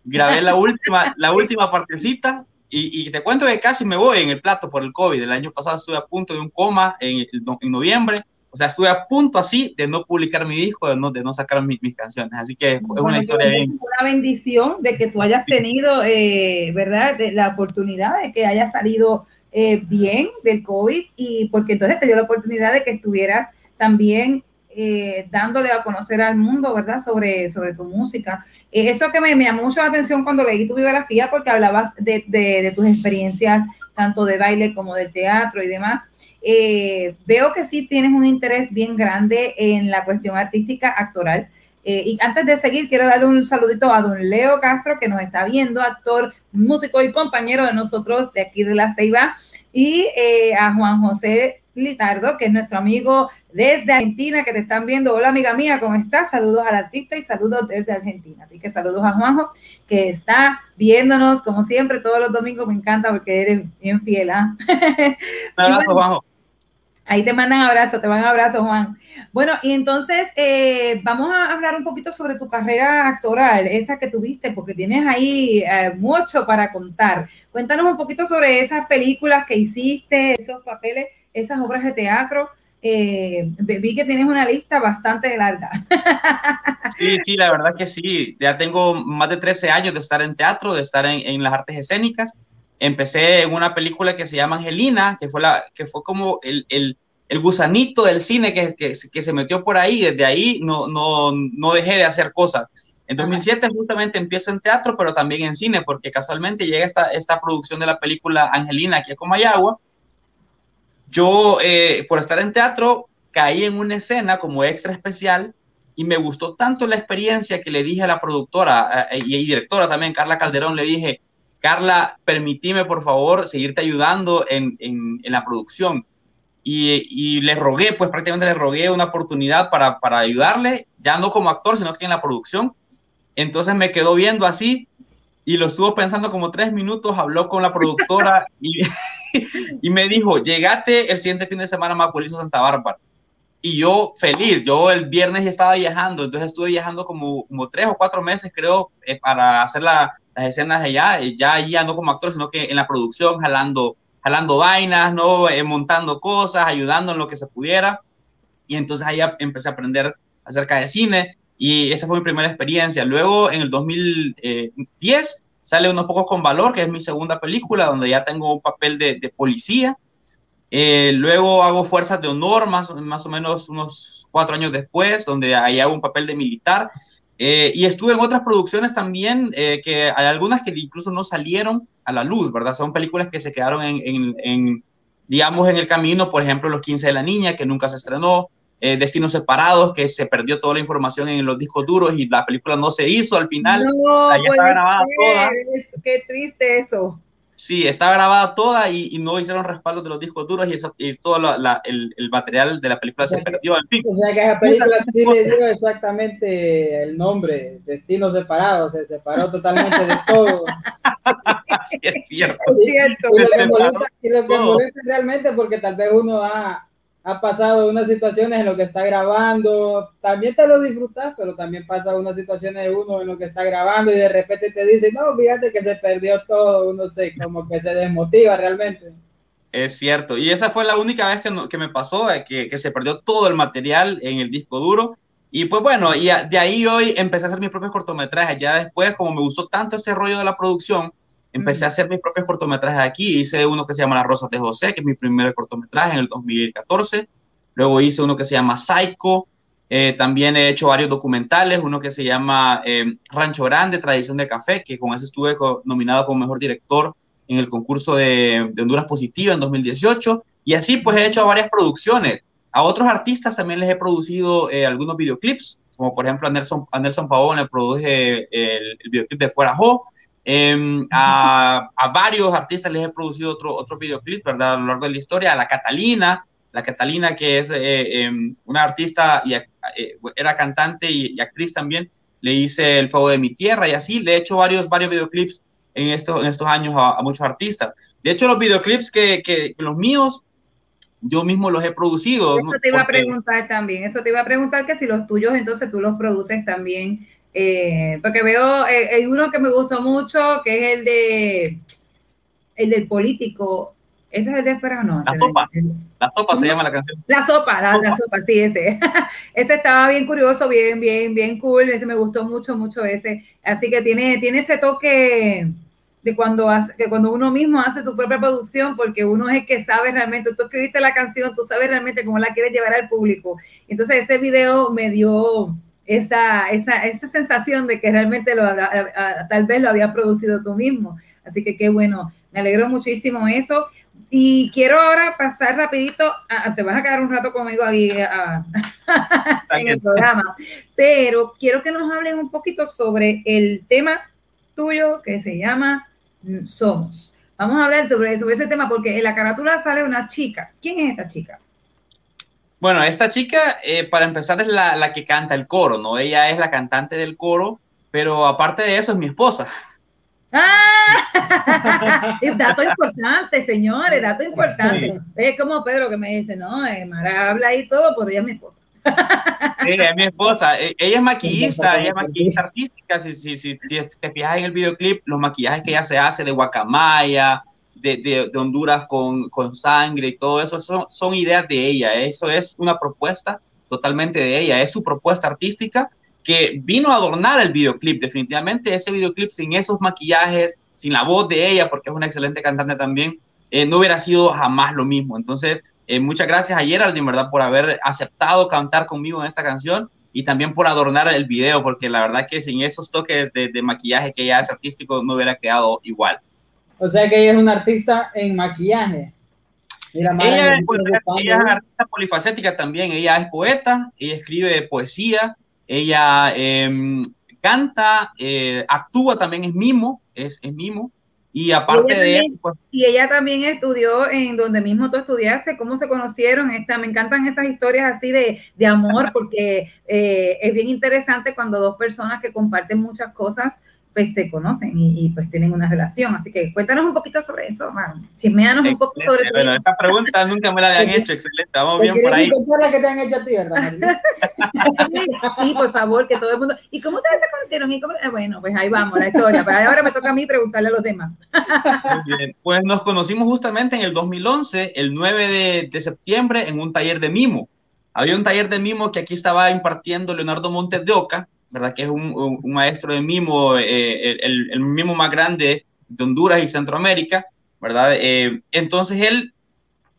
grabé la última, la última partecita y, y, te cuento que casi me voy en el plato por el COVID. El año pasado estuve a punto de un coma en, en noviembre o sea, estuve a punto así de no publicar mi disco, de no, de no sacar mis, mis canciones. Así que bueno, es una historia bien. Una bendición de que tú hayas tenido, eh, ¿verdad?, de la oportunidad de que hayas salido eh, bien del COVID y porque entonces te dio la oportunidad de que estuvieras también eh, dándole a conocer al mundo, ¿verdad?, sobre, sobre tu música. Eh, eso que me, me, llamó mucho la atención cuando leí tu biografía porque hablabas de, de, de tus experiencias tanto de baile como de teatro y demás. Eh, veo que sí tienes un interés bien grande en la cuestión artística actoral. Eh, y antes de seguir, quiero darle un saludito a don Leo Castro, que nos está viendo, actor, músico y compañero de nosotros de aquí de La Ceiba, y eh, a Juan José Litardo, que es nuestro amigo desde Argentina, que te están viendo. Hola, amiga mía, ¿cómo estás? Saludos al artista y saludos desde Argentina. Así que saludos a Juanjo, que está viéndonos, como siempre, todos los domingos. Me encanta porque eres bien fiel. ¿ah? Un abrazo, Juanjo. Ahí te mandan abrazos, te van abrazos, Juan. Bueno, y entonces eh, vamos a hablar un poquito sobre tu carrera actoral, esa que tuviste, porque tienes ahí eh, mucho para contar. Cuéntanos un poquito sobre esas películas que hiciste, esos papeles, esas obras de teatro. Eh, vi que tienes una lista bastante larga. Sí, sí, la verdad que sí. Ya tengo más de 13 años de estar en teatro, de estar en, en las artes escénicas empecé en una película que se llama Angelina, que fue, la, que fue como el, el, el gusanito del cine que, que, que, se metió por ahí. Desde ahí no, no, no dejé de hacer cosas. En 2007 justamente empiezo en teatro, pero también en cine, porque casualmente llega esta, esta producción de la película Angelina aquí a Comayagua. Yo, eh, por estar en teatro, caí en una escena como extra especial y me gustó tanto la experiencia que le dije a la productora eh, y, y directora también, Carla Calderón, le dije, Carla, permitime por favor seguirte ayudando en, en, en la producción. Y, y, le rogué, pues prácticamente le rogué una oportunidad para, para, ayudarle, ya no como actor, sino que en la producción. Entonces me quedó viendo así y lo estuvo pensando como tres minutos, habló con la productora y, y me dijo, llegate el siguiente fin de semana a Maculizo, Santa Bárbara. Y yo feliz, yo el viernes ya estaba viajando, entonces estuve viajando como, como tres o cuatro meses, creo, eh, para hacer la, las escenas allá, ya allí ando como actor, sino que en la producción, jalando, jalando vainas, ¿no? Eh, montando cosas, ayudando en lo que se pudiera. Y entonces ahí empecé a aprender acerca de cine y esa fue mi primera experiencia. Luego, en el 2010, sale Unos Pocos con Valor, que es mi segunda película, donde ya tengo un papel de, de policía. Eh, luego hago Fuerzas de Honor, más, más o menos unos cuatro años después, donde ahí hago un papel de militar. Eh, y estuve en otras producciones también, eh, que hay algunas que incluso no salieron a la luz, ¿verdad? Son películas que se quedaron en, en, en digamos, en el camino, por ejemplo, Los 15 de la Niña, que nunca se estrenó, eh, Destinos Separados, que se perdió toda la información en los discos duros y la película no se hizo al final. No, ya está grabada toda. Qué triste eso. Sí, está grabada toda y, y, no hicieron respaldo de los discos duros y, eso, y todo la, la, el, el, material de la película o sea se perdió. En fin. O sea que esa película sí le dio exactamente el nombre, Destinos Separados, se separó totalmente de todo. sí, es cierto. Es cierto. Y lo que molesta, y lo que molesta realmente porque tal vez uno ha, ha pasado unas situaciones en lo que está grabando, también te lo disfrutas, pero también pasa unas situaciones de uno en lo que está grabando y de repente te dice, no, fíjate que se perdió todo, uno sé, como que se desmotiva realmente. Es cierto, y esa fue la única vez que, no, que me pasó, eh, que, que, se perdió todo el material en el disco duro. Y pues bueno, y de ahí hoy empecé a hacer mis propios cortometrajes. Ya después, como me gustó tanto este rollo de la producción, empecé a hacer mis propios cortometrajes aquí. Hice uno que se llama Las Rosas de José, que es mi primer cortometraje en el 2014. Luego hice uno que se llama Psycho. Eh, también he hecho varios documentales, uno que se llama eh, Rancho Grande, Tradición de Café, que con ese estuve nominado como mejor director en el concurso de, de, Honduras Positiva en 2018. Y así pues he hecho varias producciones. A otros artistas también les he producido eh, algunos videoclips, como por ejemplo a Nelson, a Nelson Pavón le produje el, el videoclip de Fuera Jo. Eh, a, a, varios artistas les he producido otro, otro videoclip, ¿verdad? A lo largo de la historia, a la Catalina, la Catalina que es eh, eh, una artista y eh, era cantante y, y, actriz también, le hice El Fuego de mi Tierra y así, le he hecho varios, varios videoclips en, esto, en estos años a, a muchos artistas. De hecho, los videoclips que, que, que, los míos, yo mismo los he producido. Eso te iba porque... a preguntar también, eso te iba a preguntar que si los tuyos entonces tú los produces también eh, porque veo, eh, hay uno que me gustó mucho, que es el de el del político. ¿Ese es el de Espera o no? La sopa. La sopa se llama la canción. La sopa, la, la sopa, sí, ese. ese estaba bien curioso, bien, bien, bien cool. Ese me gustó mucho, mucho ese. Así que tiene, tiene ese toque de cuando, hace, que cuando uno mismo hace su propia producción, porque uno es el que sabe realmente, tú escribiste la canción, tú sabes realmente cómo la quieres llevar al público. Entonces ese video me dio esa, esa, esa sensación de que realmente lo habrá, a, a, tal vez lo había producido tú mismo. Así que qué bueno, me alegro muchísimo eso. Y quiero ahora pasar rapidito, a, te vas a quedar un rato conmigo ahí en el programa, pero quiero que nos hablen un poquito sobre el tema tuyo que se llama Somos. Vamos a hablar sobre, sobre ese tema porque en la carátula sale una chica. ¿Quién es esta chica? Bueno, esta chica, eh, para empezar, es la, la, que canta el coro, ¿no? Ella es la cantante del coro, pero aparte de eso es mi esposa. ¡Ah! dato importante, señores, dato importante. Sí. Es como Pedro que me dice, no, eh, Mara habla ahí todo, pero ella es mi esposa. Sí, es mi esposa. Ella es maquillista, ella es maquillista artística. Si, si, si, si te fijas en el videoclip, los maquillajes que ella se hace de guacamaya, de, de, Honduras con, con, sangre y todo eso, son, son ideas de ella. Eso es una propuesta totalmente de ella. Es su propuesta artística que vino a adornar el videoclip. Definitivamente ese videoclip sin esos maquillajes, sin la voz de ella, porque es una excelente cantante también, eh, no hubiera sido jamás lo mismo. Entonces, eh, muchas gracias a Geraldine, ¿verdad? Por haber aceptado cantar conmigo en esta canción y también por adornar el video, porque la verdad que sin esos toques de, de maquillaje que ella hace artístico no hubiera quedado igual. O sea que ella es una artista en maquillaje. Mira, ella, es, pues, ella es una artista polifacética también. Ella es poeta, ella escribe poesía, ella eh, canta, eh, actúa también, es mimo, es, es mimo. Y aparte y de eso, pues, y ella también estudió en donde mismo tú estudiaste, cómo se conocieron, esta, me encantan esas historias así de, de amor, porque eh, es bien interesante cuando dos personas que comparten muchas cosas, pues se conocen y, y, pues tienen una relación. Así que cuéntanos un poquito sobre eso, man. Chismeanos un poco sobre eso. Bueno, esta pregunta nunca me la habían hecho, excelente, vamos bien por ahí. la que te han hecho a ti, ¿verdad, sí, por favor, que todo el mundo... ¿Y cómo ustedes se conocieron? ¿Y cómo... bueno, pues ahí vamos, la historia. Pero ahora me toca a mí preguntarle a los demás. Muy bien. Pues nos conocimos justamente en el 2011, el 9 de, de septiembre, en un taller de mimo. Había un taller de mimo que aquí estaba impartiendo Leonardo Montes de Oca, ¿verdad? Que es un, un- un maestro de mimo, eh, el, mimo más grande de Honduras y Centroamérica, ¿verdad? Eh, entonces él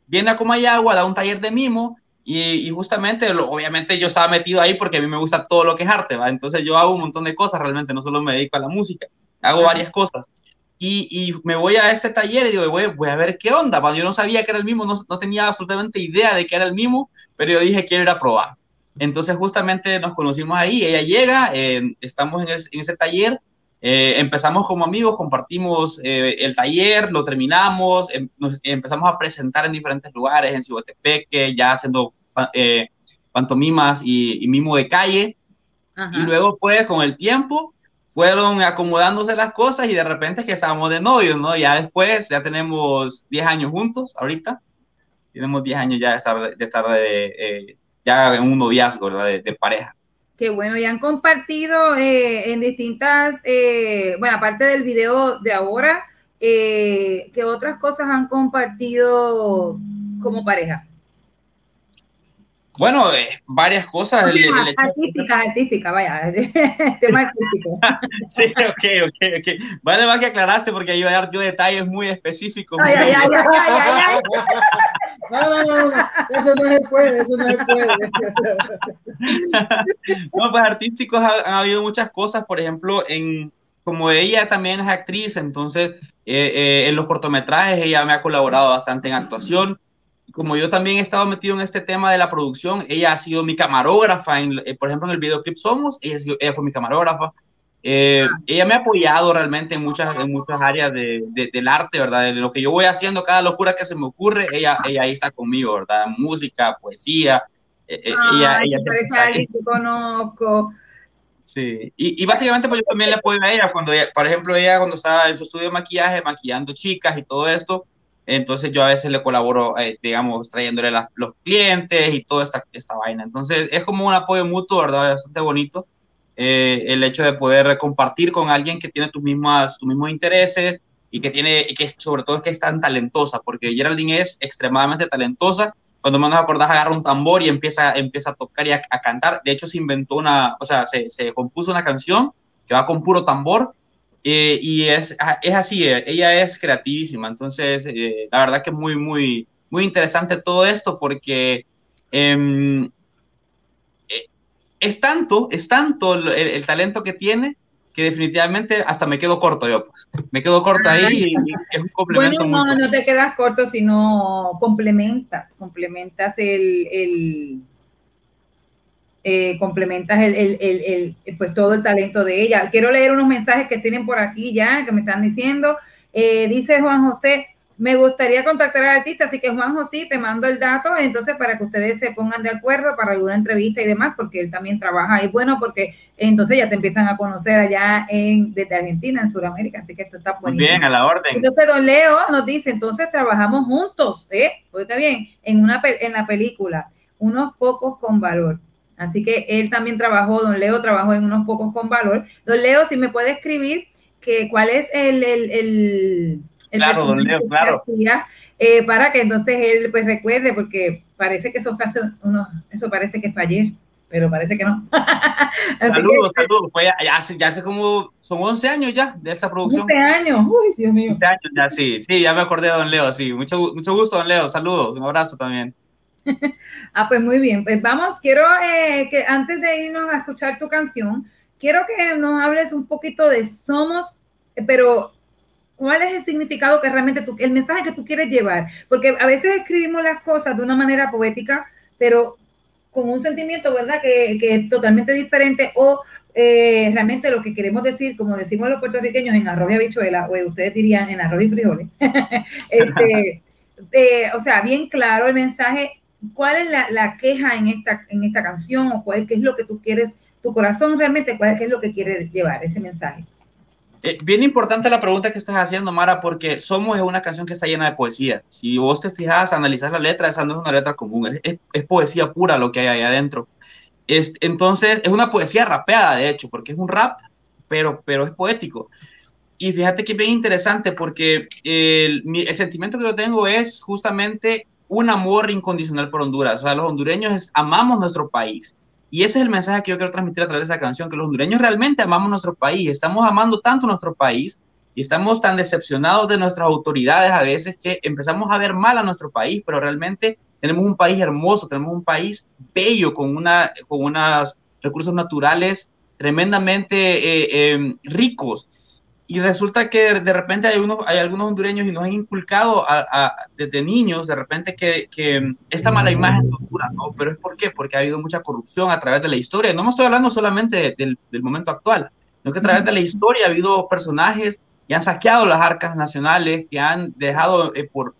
viene a Comayagua, da un taller de mimo y, y justamente, obviamente yo estaba metido ahí porque a mí me gusta todo lo que es arte, ¿va? Entonces yo hago un montón de cosas, realmente no solo me dedico a la música, hago varias cosas. Y, y me voy a este taller y digo, voy, voy a ver qué onda, ¿va? Yo no sabía que era el mimo, no, no tenía absolutamente idea de que era el mimo, pero yo dije, quiero ir a probar. Entonces justamente nos conocimos ahí, ella llega, eh, estamos en, el- en ese taller, eh, empezamos como amigos, compartimos eh, el taller, lo terminamos, em- nos empezamos a presentar en diferentes lugares, en Cihuatepeque, ya haciendo eh, pantomimas y, y mimo de calle. Ajá. Y luego, pues, con el tiempo, fueron acomodándose las cosas y de repente que estábamos de novios, ¿no? Ya después, ya tenemos 10 años juntos ahorita. Tenemos 10 años ya de estar, de estar eh, eh, ya en un noviazgo, ¿verdad? De, de pareja. Qué bueno, y han compartido eh, en distintas, eh, bueno, aparte del video de ahora, eh, ¿qué otras cosas han compartido como pareja? Bueno, eh, varias cosas. el- artísticas, artísticas, vaya, tema artístico. Sí, ok, ok, ok. Vale, más que aclaraste porque iba a dar yo detalles muy específicos. Ay, ay, ay, ay, ay, ay, ay. No, no, no, eso no se puede, eso no se puede. No, pues artísticos ha, habido muchas cosas, por ejemplo, en como ella también es actriz, entonces eh, eh, en los cortometrajes ella me ha colaborado bastante en actuación. Como yo también he estado metido en este tema de la producción, ella ha sido mi camarógrafa, en, eh, por ejemplo en el videoclip Somos, ella, ella fue mi camarógrafa. Eh, ella me ha apoyado realmente en muchas, en muchas áreas de, de- del arte, ¿verdad? De lo que yo voy haciendo, cada locura que se me ocurre, ella, ella ahí está conmigo, ¿verdad? Música, poesía. eh, eh, ella, Ay, ella me parece a alguien que conozco. Sí, y, y básicamente pues yo también le apoyo a ella cuando, ella- por ejemplo, ella cuando estaba en su estudio de maquillaje, maquillando chicas y todo esto, entonces yo a veces le colaboro, eh, digamos, trayéndole las- los clientes y toda esta, esta vaina. Entonces es como un apoyo mutuo, ¿verdad? Bastante bonito eh, el hecho de poder compartir con alguien que tiene tus, mismas, tus mismos intereses y que tiene, y que sobre todo es que es tan talentosa, porque Geraldine es extremadamente talentosa. Cuando menos acordás, agarra un tambor y empieza, empieza a tocar y a, cantar. De hecho, se inventó una, o sea, se, se compuso una canción que va con puro tambor. eh, y es, es así, eh, ella es creativísima. Entonces, eh, la verdad que muy, muy, muy interesante todo esto porque em, es tanto, es tanto el, talento que tiene que definitivamente hasta me quedo corto yo, pues. Me quedo corto ahí y, y es un complemento Bueno, muy no, no te quedas corto, sino complementas, complementas el, el eh, complementas el, el- el- el- pues todo el talento de ella. Quiero leer unos mensajes que tienen por aquí ya, que me están diciendo. Eh, dice Juan José, me gustaría contactar al artista, así que Juan José, te mando el dato, entonces para que ustedes se pongan de acuerdo para alguna entrevista y demás, porque él también trabaja. Y bueno, porque entonces ya te empiezan a conocer allá en, desde Argentina, en Sudamérica, así que esto está Muy buenísimo. bien, a la orden. Entonces don Leo nos dice, entonces trabajamos juntos, ¿eh? Oiga bien, en, una, en la película, unos pocos con valor. Así que él también trabajó, don Leo trabajó en unos pocos con valor. Don Leo, si me puede escribir que cuál es el... el, el, el Claro, don Leo, que claro. hacía, eh, para que entonces él pues recuerde, porque parece que eso fue hace unos, eso parece que fue ayer, pero parece que no. Saludos, que, saludos. Ya, hace, ya hace como, son 11 años ya de esa producción. 11 años, uy, Dios mío. 11 años ya, sí. Sí, ya me acordé de don Leo, sí. Mucho, mucho gusto, don Leo. Saludos, un abrazo también. Ah, pues muy bien. Pues vamos, quiero eh, que antes de irnos a escuchar tu canción, quiero que nos hables un poquito de Somos, eh, pero ¿cuál es el significado que realmente tú, el mensaje que tú quieres llevar? Porque a veces escribimos las cosas de una manera poética, pero con un sentimiento, ¿verdad? Que, que es totalmente diferente o eh, realmente lo que queremos decir, como decimos los puertorriqueños, en arroz y habichuela, o ustedes dirían en arroz y frijoles. este, eh, o sea, bien claro el mensaje ¿cuál es la, la queja en esta, en esta canción o cuál, qué es lo que tú quieres, tu corazón realmente, cuál qué es lo que quiere llevar ese mensaje? Eh, bien importante la pregunta que estás haciendo, Mara, porque Somos una canción que está llena de poesía. Si vos te fijas, analizas la letra, esa no es una letra común, es, es- es poesía pura lo que hay ahí adentro. Es, entonces, es una poesía rapeada, de hecho, porque es un rap, pero, es poético. Y fíjate que es bien interesante porque el, mi- el sentimiento que yo tengo es justamente un amor incondicional por Honduras. O sea, los hondureños amamos nuestro país. Y ese es el mensaje que yo quiero transmitir a través de esa canción, que los hondureños realmente amamos nuestro país, estamos amando tanto nuestro país y estamos tan decepcionados de nuestras autoridades a veces que empezamos a ver mal a nuestro país, pero realmente tenemos un país hermoso, tenemos un país bello con, una, con unos recursos naturales tremendamente eh, eh, ricos y resulta que de repente hay, unos, hay algunos hondureños y nos han inculcado desde niños, de repente, que, esta mala imagen dura, ¿no? Pero es por qué? Porque ha habido mucha corrupción a través de la historia. No me estoy hablando solamente del, momento actual, sino que a través de la historia ha habido personajes que han saqueado las arcas nacionales, que han dejado eh, por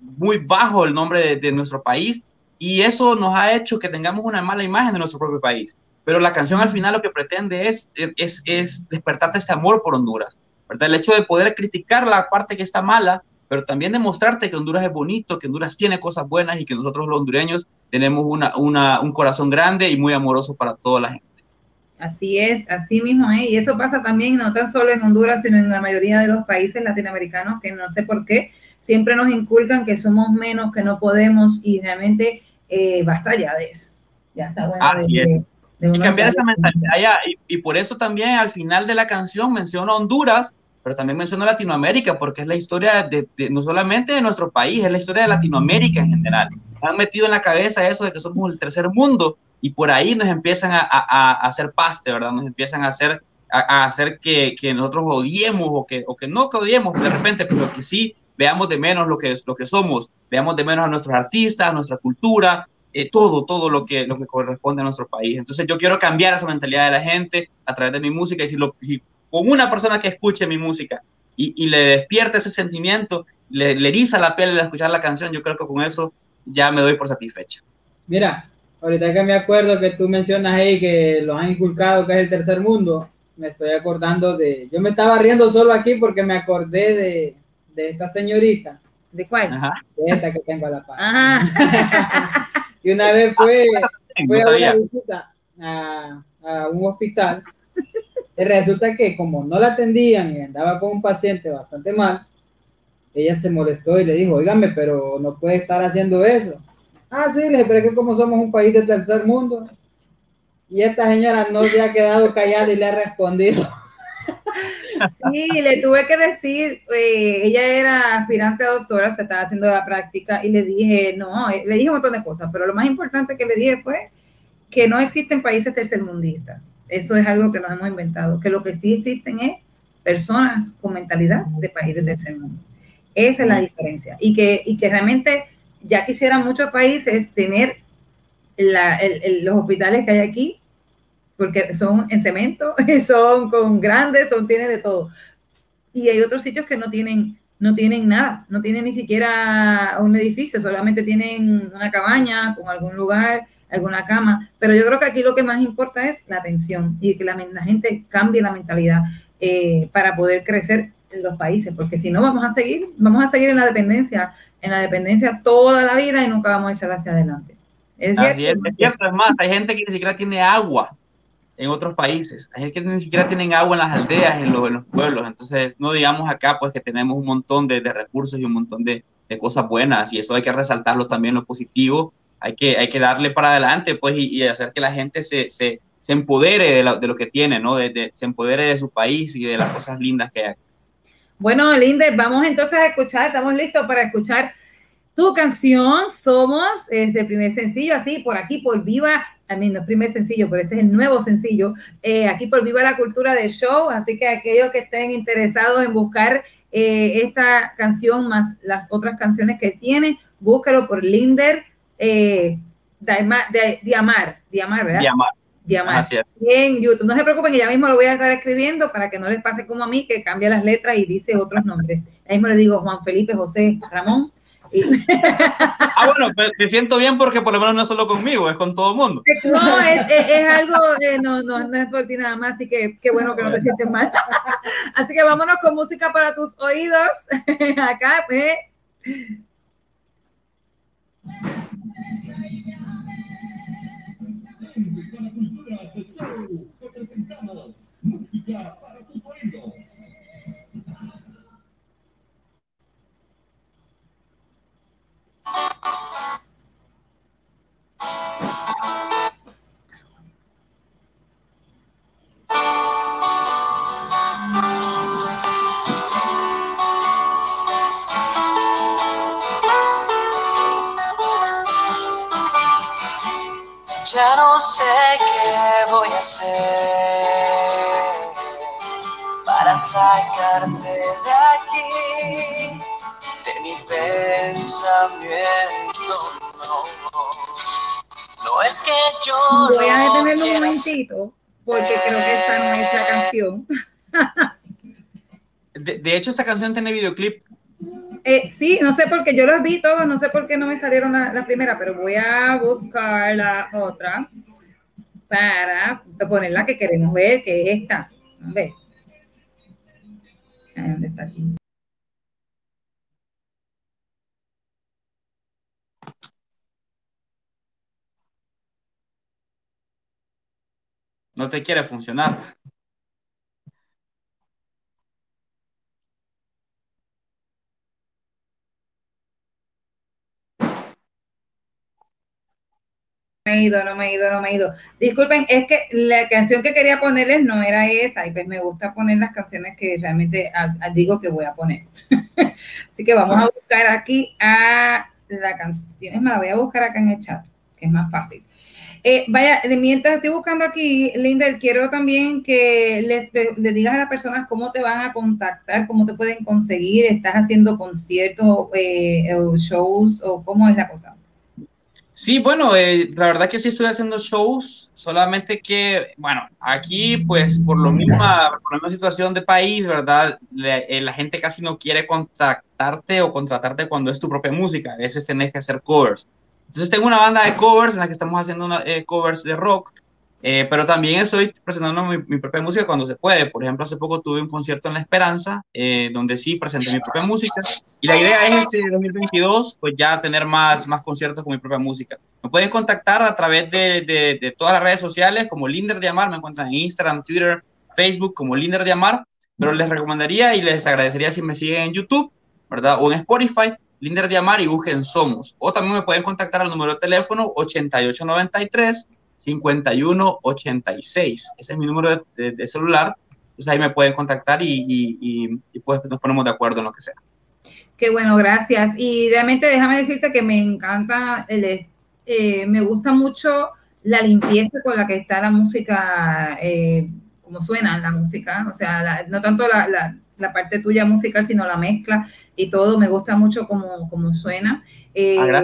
muy bajo el nombre de, de nuestro país, y eso nos ha hecho que tengamos una mala imagen de nuestro propio país pero la canción al final lo que pretende es, es, es despertarte este amor por Honduras, ¿verdad? El hecho de poder criticar la parte que está mala, pero también demostrarte que Honduras es bonito, que Honduras tiene cosas buenas y que nosotros los hondureños tenemos una, una, un corazón grande y muy amoroso para toda la gente. Así es, así mismo es. Y eso pasa también no tan solo en Honduras, sino en la mayoría de los países latinoamericanos que no sé por qué siempre nos inculcan que somos menos, que no podemos y realmente eh, basta ya de eso. Ya está bueno. Así de, es y cambiar esa mentalidad ya. Y, por eso también al final de la canción menciona Honduras, pero también menciona Latinoamérica, porque es la historia de, no solamente de nuestro país, es la historia de Latinoamérica en general. Han metido en la cabeza eso de que somos el tercer mundo y por ahí nos empiezan a, a, a hacer paste, ¿verdad? Nos empiezan a hacer, a, hacer que, que, nosotros odiemos o que, o que no que odiemos de repente, pero que sí veamos de menos lo que, lo que somos, veamos de menos a nuestros artistas, a nuestra cultura, eh, todo, todo lo que, lo que corresponde a nuestro país. Entonces yo quiero cambiar esa mentalidad de la gente a través de mi música y si, lo, si con una persona que escuche mi música y, y le despierta ese sentimiento, le, le eriza la piel al escuchar la canción, yo creo que con eso ya me doy por satisfecha. Mira, ahorita que me acuerdo que tú mencionas ahí que los han inculcado que es el tercer mundo, me estoy acordando de, yo me estaba riendo solo aquí porque me acordé de, de esta señorita. ¿De cuál? Ajá. De esta que tengo a la par. y una vez fue, fue a una visita a, a, un hospital y resulta que como no la atendían y andaba con un paciente bastante mal, ella se molestó y le dijo, oígame, pero no puede estar haciendo eso. Ah, sí, le dije, pero es que como somos un país de tercer mundo. Y esta señora no se ha quedado callada y le ha respondido. Sí, le tuve que decir, eh, ella era aspirante a doctora, se estaba haciendo la práctica y le dije, no, eh, le dije un montón de cosas, pero lo más importante que le dije fue que no existen países tercermundistas. Eso es algo que nos hemos inventado, que lo que sí existen es personas con mentalidad de países tercer mundo. Esa es la diferencia. Y que, y que realmente ya quisieran muchos países tener la, el, el, los hospitales que hay aquí porque son en cemento, son con grandes, son, tienen de todo. Y hay otros sitios que no tienen, no tienen nada, no tienen ni siquiera un edificio, solamente tienen una cabaña con algún lugar, alguna cama. Pero yo creo que aquí lo que más importa es la atención y que la, la gente cambie la mentalidad eh, para poder crecer en los países, porque si no vamos a seguir, vamos a seguir en la dependencia, en la dependencia toda la vida y nunca vamos a echar hacia adelante. ¿Es Así es, es cierto, es más, hay gente que ni siquiera tiene agua en otros países. Hay que ni siquiera tienen agua en las aldeas, en los, en los pueblos. Entonces, no digamos acá pues que tenemos un montón de, de recursos y un montón de, de, cosas buenas y eso hay que resaltarlo también lo positivo. Hay que, hay que darle para adelante pues y, y hacer que la gente se, se, se empodere de, la, de, lo que tiene, ¿no? De, se empodere de su país y de las cosas lindas que hay. Bueno, Linde, vamos entonces a escuchar, estamos listos para escuchar tu canción, Somos, es el primer sencillo, así por aquí, por Viva a mí no es primer sencillo, pero este es el nuevo sencillo, eh, aquí por Viva la Cultura de Show, así que aquellos que estén interesados en buscar eh, esta canción más las otras canciones que tiene, búsquelo por Linder eh, Diamar, Diamar, Diamar, ¿verdad? Diamar. Diamar. En YouTube. No se preocupen, que ya mismo lo voy a estar escribiendo para que no les pase como a mí, que cambia las letras y dice otros nombres. Ahí mismo le digo Juan Felipe, José, Ramón, ah, bueno, me siento bien porque por lo menos no es solo conmigo, es con todo el mundo. No, es, es, es algo, eh, no, no, no, es por ti nada más, así que qué bueno que no te sientes mal. así que vámonos con música para tus oídos. Acá, eh. Ya no sé qué voy a hacer para sacarte de aquí, de mi pensamiento es que yo Voy a detenerlo un momentito porque creo que esta no es la canción. De, de hecho, esta canción tiene videoclip. Eh, sí, no sé por qué yo los vi todos, no sé por qué no me salieron la, la primera, pero voy a buscar la otra para poner la que queremos ver, que es esta. A ver. Ay, ¿Dónde está aquí? No te quiere funcionar. me he ido, no me he ido, no me he ido. Disculpen, es que la canción que quería ponerles no era esa, y pues me gusta poner las canciones que realmente digo que voy a poner. Así que vamos a buscar aquí a la canción, es más, la voy a buscar acá en el chat, que es más fácil. Eh, vaya, mientras estoy buscando aquí, Linda, quiero también que les, digas a las personas cómo te van a contactar, cómo te pueden conseguir, estás haciendo conciertos, eh, o shows, o cómo es la cosa. Sí, bueno, eh, la verdad que sí estoy haciendo shows, solamente que, bueno, aquí pues por lo misma, por la situación de país, ¿verdad? La, la gente casi no quiere contactarte o contratarte cuando es tu propia música, a veces tenés que hacer covers. Entonces tengo una banda de covers en la que estamos haciendo una, eh, covers de rock, eh, pero también estoy presentando mi, mi propia música cuando se puede. Por ejemplo, hace poco tuve un concierto en La Esperanza, eh, donde sí presenté mi propia música. Y la idea es este 2022, pues ya tener más, más conciertos con mi propia música. Me pueden contactar a través de, de, de todas las redes sociales, como Linder de Amar, me encuentran en Instagram, Twitter, Facebook, como Linder de Amar. Pero les recomendaría y les agradecería si me siguen en YouTube, ¿verdad? O en Spotify, Linder de Amar y busquen Somos. O también me pueden contactar al número de teléfono 8893 5186. Ese es mi número de, celular. Entonces ahí me pueden contactar y, pues nos ponemos de acuerdo en lo que sea. Qué bueno, gracias. Y realmente déjame decirte que me encanta, el, eh, me gusta mucho la limpieza con la que está la música, eh, como suena la música, o sea, no tanto la- la parte tuya musical, sino la mezcla y todo, me gusta mucho como, como suena. Eh, Ah,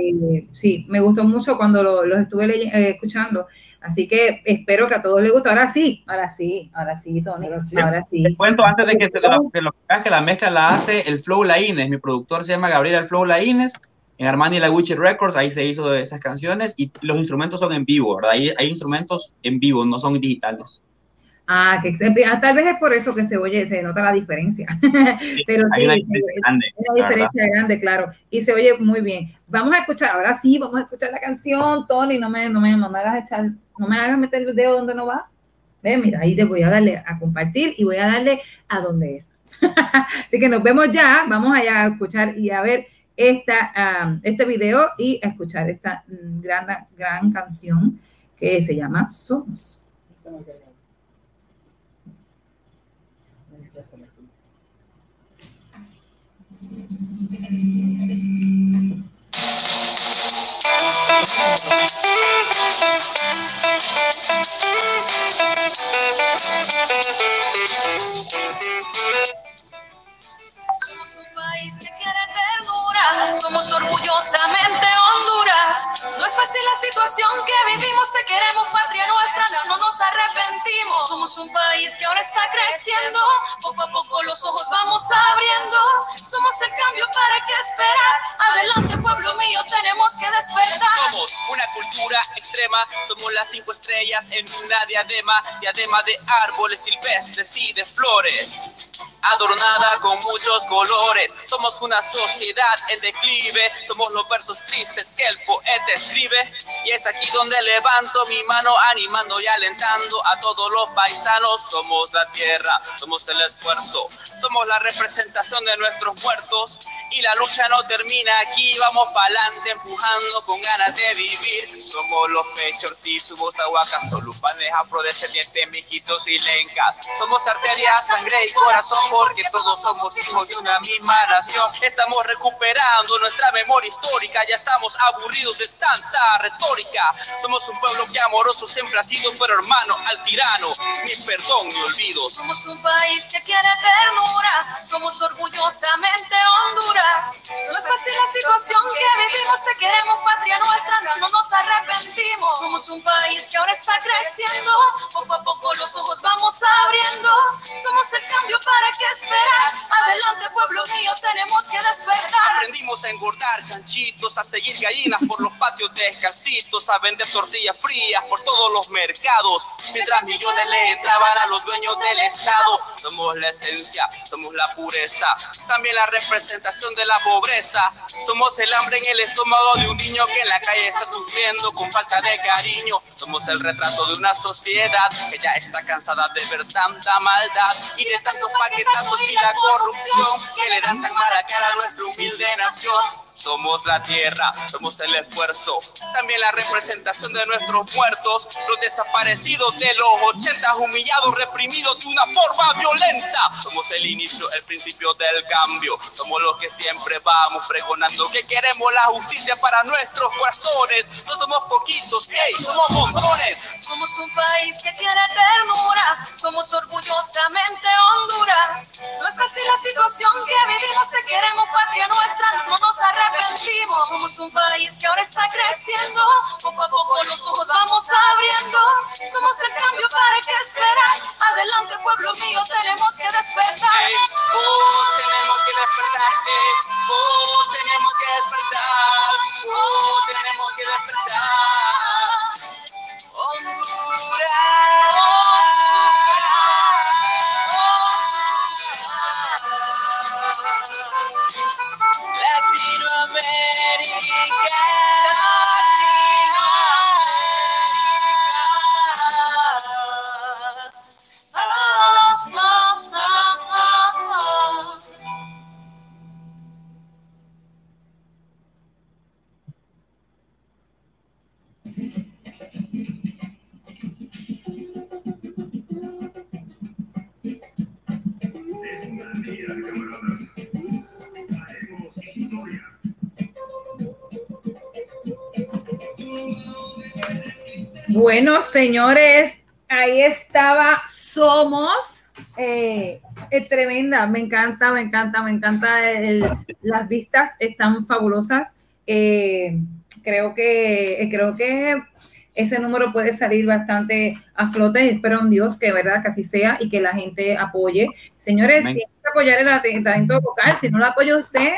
sí, me gustó mucho cuando lo- los estuve ley- eh, escuchando, así que espero que a todos les guste. Ahora sí, ahora sí, ahora sí, Tony, Ahora sí. ahora sí. Les cuento antes de que, de lo, de lo que la mezcla la hace el Flow Laines. Mi productor se llama Gabriel El Flow Laines. En Armani La Gucci Records, ahí se hizo de esas canciones y los instrumentos son en vivo, ¿verdad? Hay, hay instrumentos en vivo, no son digitales. Ah, que ah, tal vez es por eso que se oye, se nota la diferencia. Pero sí, Hay una diferencia grande, una diferencia grande, claro. Y se oye muy bien. Vamos a escuchar, ahora sí, vamos a escuchar la canción, Tony, no me, no me, no me hagas echar, no me hagas meter el dedo donde no va. Ve, mira, ahí te voy a darle a compartir y voy a darle a donde es. Así que nos vemos ya, vamos allá a escuchar y a ver esta, ah, este video y a escuchar esta mm, gran, gran canción que se llama Somos. Somos un país que quiere somos orgullosamente Honduras. No es fácil la situación que vivimos, te queremos patria nuestra, no, no nos arrepentimos. Somos un país que ahora está creciendo, poco a poco los ojos vamos abriendo. Somos el cambio, ¿para qué esperar? Adelante pueblo mío, tenemos que despertar. Somos una cultura extrema, somos las cinco estrellas en una diadema, diadema de árboles silvestres y de flores, adornada con muchos colores. Somos una sociedad en declive, somos los versos tristes que el poeta escribe. Y es aquí donde levanto mi mano animando y alentando a todos los paisanos. Somos la tierra, somos el esfuerzo, somos la representación de nuestros muertos. y la lucha no termina aquí, vamos pa'lante empujando con ganas de vivir. Somos los pechortis, somos aguacas, solupanes, afrodescendientes, mijitos y lencas. Somos arteria, sangre y corazón porque todos somos hijos de una misma nación. Estamos recuperando nuestra memoria histórica, ya estamos aburridos de tanta retórica. Somos un pueblo que amoroso siempre ha sido, pero hermano al tirano, ni perdón ni olvido. Somos un país que quiere ternura, somos orgullosamente Honduras. No es fácil la situación que vivimos, te queremos patria nuestra, no, no nos arrepentimos. Somos un país que ahora está creciendo, poco a poco los ojos vamos abriendo. Somos el cambio para qué esperar. Adelante pueblo mío, tenemos que despertar. Aprendimos a engordar chanchitos, a seguir gallinas por los patios descalcitos, a vender tortillas frías por todos los mercados, mientras millones le entraban a los dueños del Estado. Somos la esencia, somos la pureza, también la representación de la pobreza. Somos el hambre en el estómago de un niño que en la calle está sufriendo con falta de cariño. Somos el retrato de una sociedad que ya está cansada de ver tanta maldad y de tantos paquetazos y la corrupción que le dan tan mala cara a nuestra humilde nación. Somos la tierra, somos el esfuerzo, también la representación de nuestros muertos, los desaparecidos de los 80, humillados, reprimidos de una forma violenta. Somos el inicio, el principio del cambio, somos los que siempre vamos pregonando que queremos la justicia para nuestros corazones. No somos poquitos, hey, somos montones. Somos un país que tiene ternura, somos orgullosamente Honduras. No es fácil la situación que vivimos, te queremos patria nuestra, no nos Somos un país que ahora está creciendo, poco a poco los ojos vamos abriendo. Somos el cambio para qué esperar. Adelante pueblo mío, tenemos que despertar. Hey, oh, tenemos que despertar, hey, oh, tenemos que despertar, oh, tenemos que despertar. Honduras. Bueno, señores, ahí estaba Somos. Eh, es tremenda, me encanta, me encanta, me encanta. el- las vistas están fabulosas. Eh, creo que creo que ese número puede salir bastante a flote. Espero en Dios que verdad que así sea y que la gente apoye. Señores, tienen que apoyar el talento vocal. Si no lo apoya usted,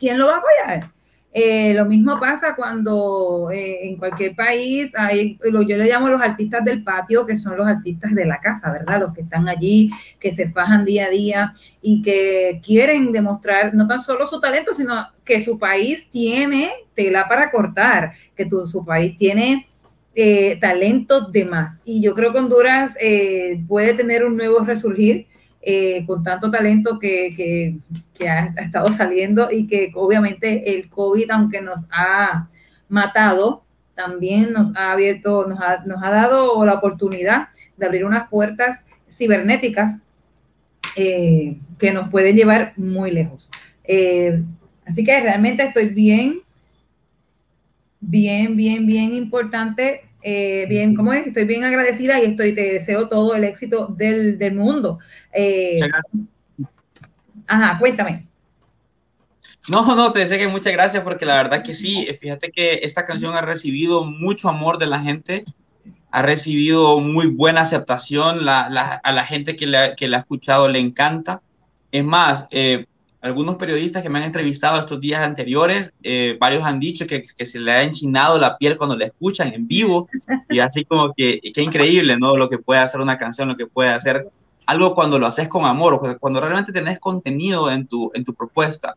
¿quién lo va a apoyar? Eh, lo mismo pasa cuando eh, en cualquier país hay, lo- yo le llamo los artistas del patio, que son los artistas de la casa, ¿verdad? Los que están allí, que se fajan día a día y que quieren demostrar no tan solo su talento, sino que su país tiene tela para cortar, que su país tiene eh, talentos de más. Y yo creo que Honduras eh, puede tener un nuevo resurgir eh, con tanto talento que, que- ha estado saliendo y que obviamente el COVID, aunque nos ha matado, también nos ha abierto, nos ha, nos ha dado la oportunidad de abrir unas puertas cibernéticas eh, que nos pueden llevar muy lejos. Eh, así que realmente estoy bien, bien, bien, bien importante, eh, bien, ¿cómo es? Estoy bien agradecida y estoy, te deseo todo el éxito del, del mundo. Eh, ajá, cuéntame. No, no, te decía que muchas gracias porque la verdad que sí, fíjate que esta canción ha recibido mucho amor de la gente, ha recibido muy buena aceptación, la, la- a la gente que la, que la ha escuchado le encanta. Es más, eh, algunos periodistas que me han entrevistado estos días anteriores, eh, varios han dicho que, que se le ha enchinado la piel cuando la escuchan en vivo y así como que, qué increíble, ¿no? Lo que puede hacer una canción, lo que puede hacer algo cuando lo haces con amor, o cuando realmente tenés contenido en tu, en tu propuesta.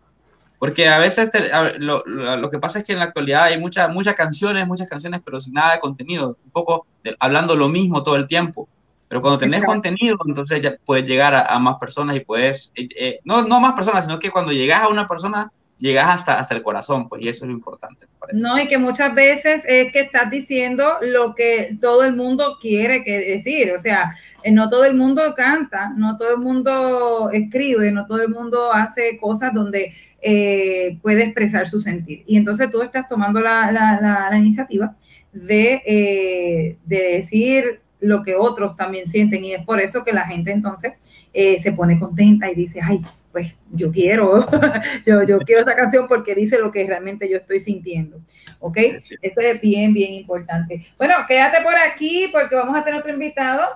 Porque a veces te- a- lo, lo- lo que pasa es que en la actualidad hay muchas muchas canciones, muchas canciones, pero sin nada de contenido, un poco de- hablando lo mismo todo el tiempo. Pero cuando tenés Exacto. contenido, entonces ya puedes llegar a, a más personas y puedes, eh, eh, no, no más personas, sino que cuando llegas a una persona, llegas hasta, hasta el corazón, pues, y eso es lo importante, me parece. No, y que muchas veces es que estás diciendo lo que todo el mundo quiere que decir. O sea, eh, no todo el mundo canta, no todo el mundo escribe, no todo el mundo hace cosas donde eh, puede expresar su sentir. Y entonces tú estás tomando la, la- la- la iniciativa de, eh, de decir lo que otros también sienten y es por eso que la gente entonces eh, se pone contenta y dice, ay, pues yo quiero, yo, yo quiero esa canción porque dice lo que realmente yo estoy sintiendo, ¿ok? Sí. Eso es bien, bien importante. Bueno, quédate por aquí porque vamos a tener otro invitado.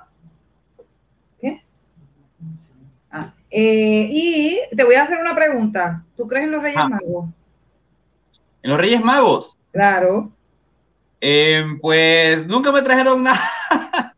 ¿Qué? Ah, eh, y te voy a hacer una pregunta. ¿Tú crees en los Reyes Ah. Magos? En los Reyes Magos, Claro. eh, pues nunca me trajeron nada,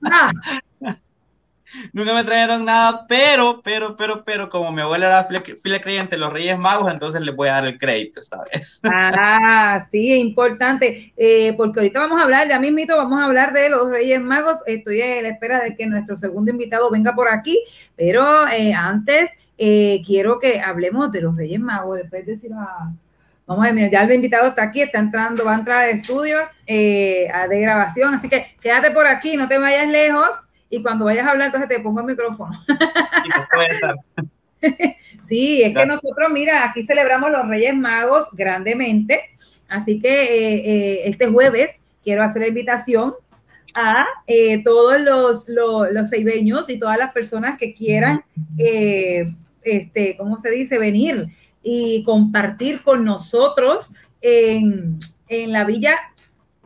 Nunca me trajeron nada, pero, pero, pero, pero, como mi abuela era fiel, creyente de los Reyes Magos, entonces le voy a dar el crédito esta vez. Ah, sí, es importante, eh, porque ahorita vamos a hablar, ya mismito vamos a hablar de los Reyes Magos. Estoy a la espera de que nuestro segundo invitado venga por aquí, pero eh, antes eh, quiero que hablemos de los Reyes Magos. Después decir, ah, vamos a ver, ya el invitado está aquí, está entrando, va a entrar al estudio eh, de grabación, así que quédate por aquí, no te vayas lejos. Y cuando vayas a hablar, entonces te pongo el micrófono. Sí, es que nosotros, mira, aquí celebramos los Reyes Magos grandemente, así que eh, eh, este jueves quiero hacer la invitación a eh, todos los, los, los ceibeños y todas las personas que quieran, este, ¿cómo se dice?, venir y compartir con nosotros en, en la Villa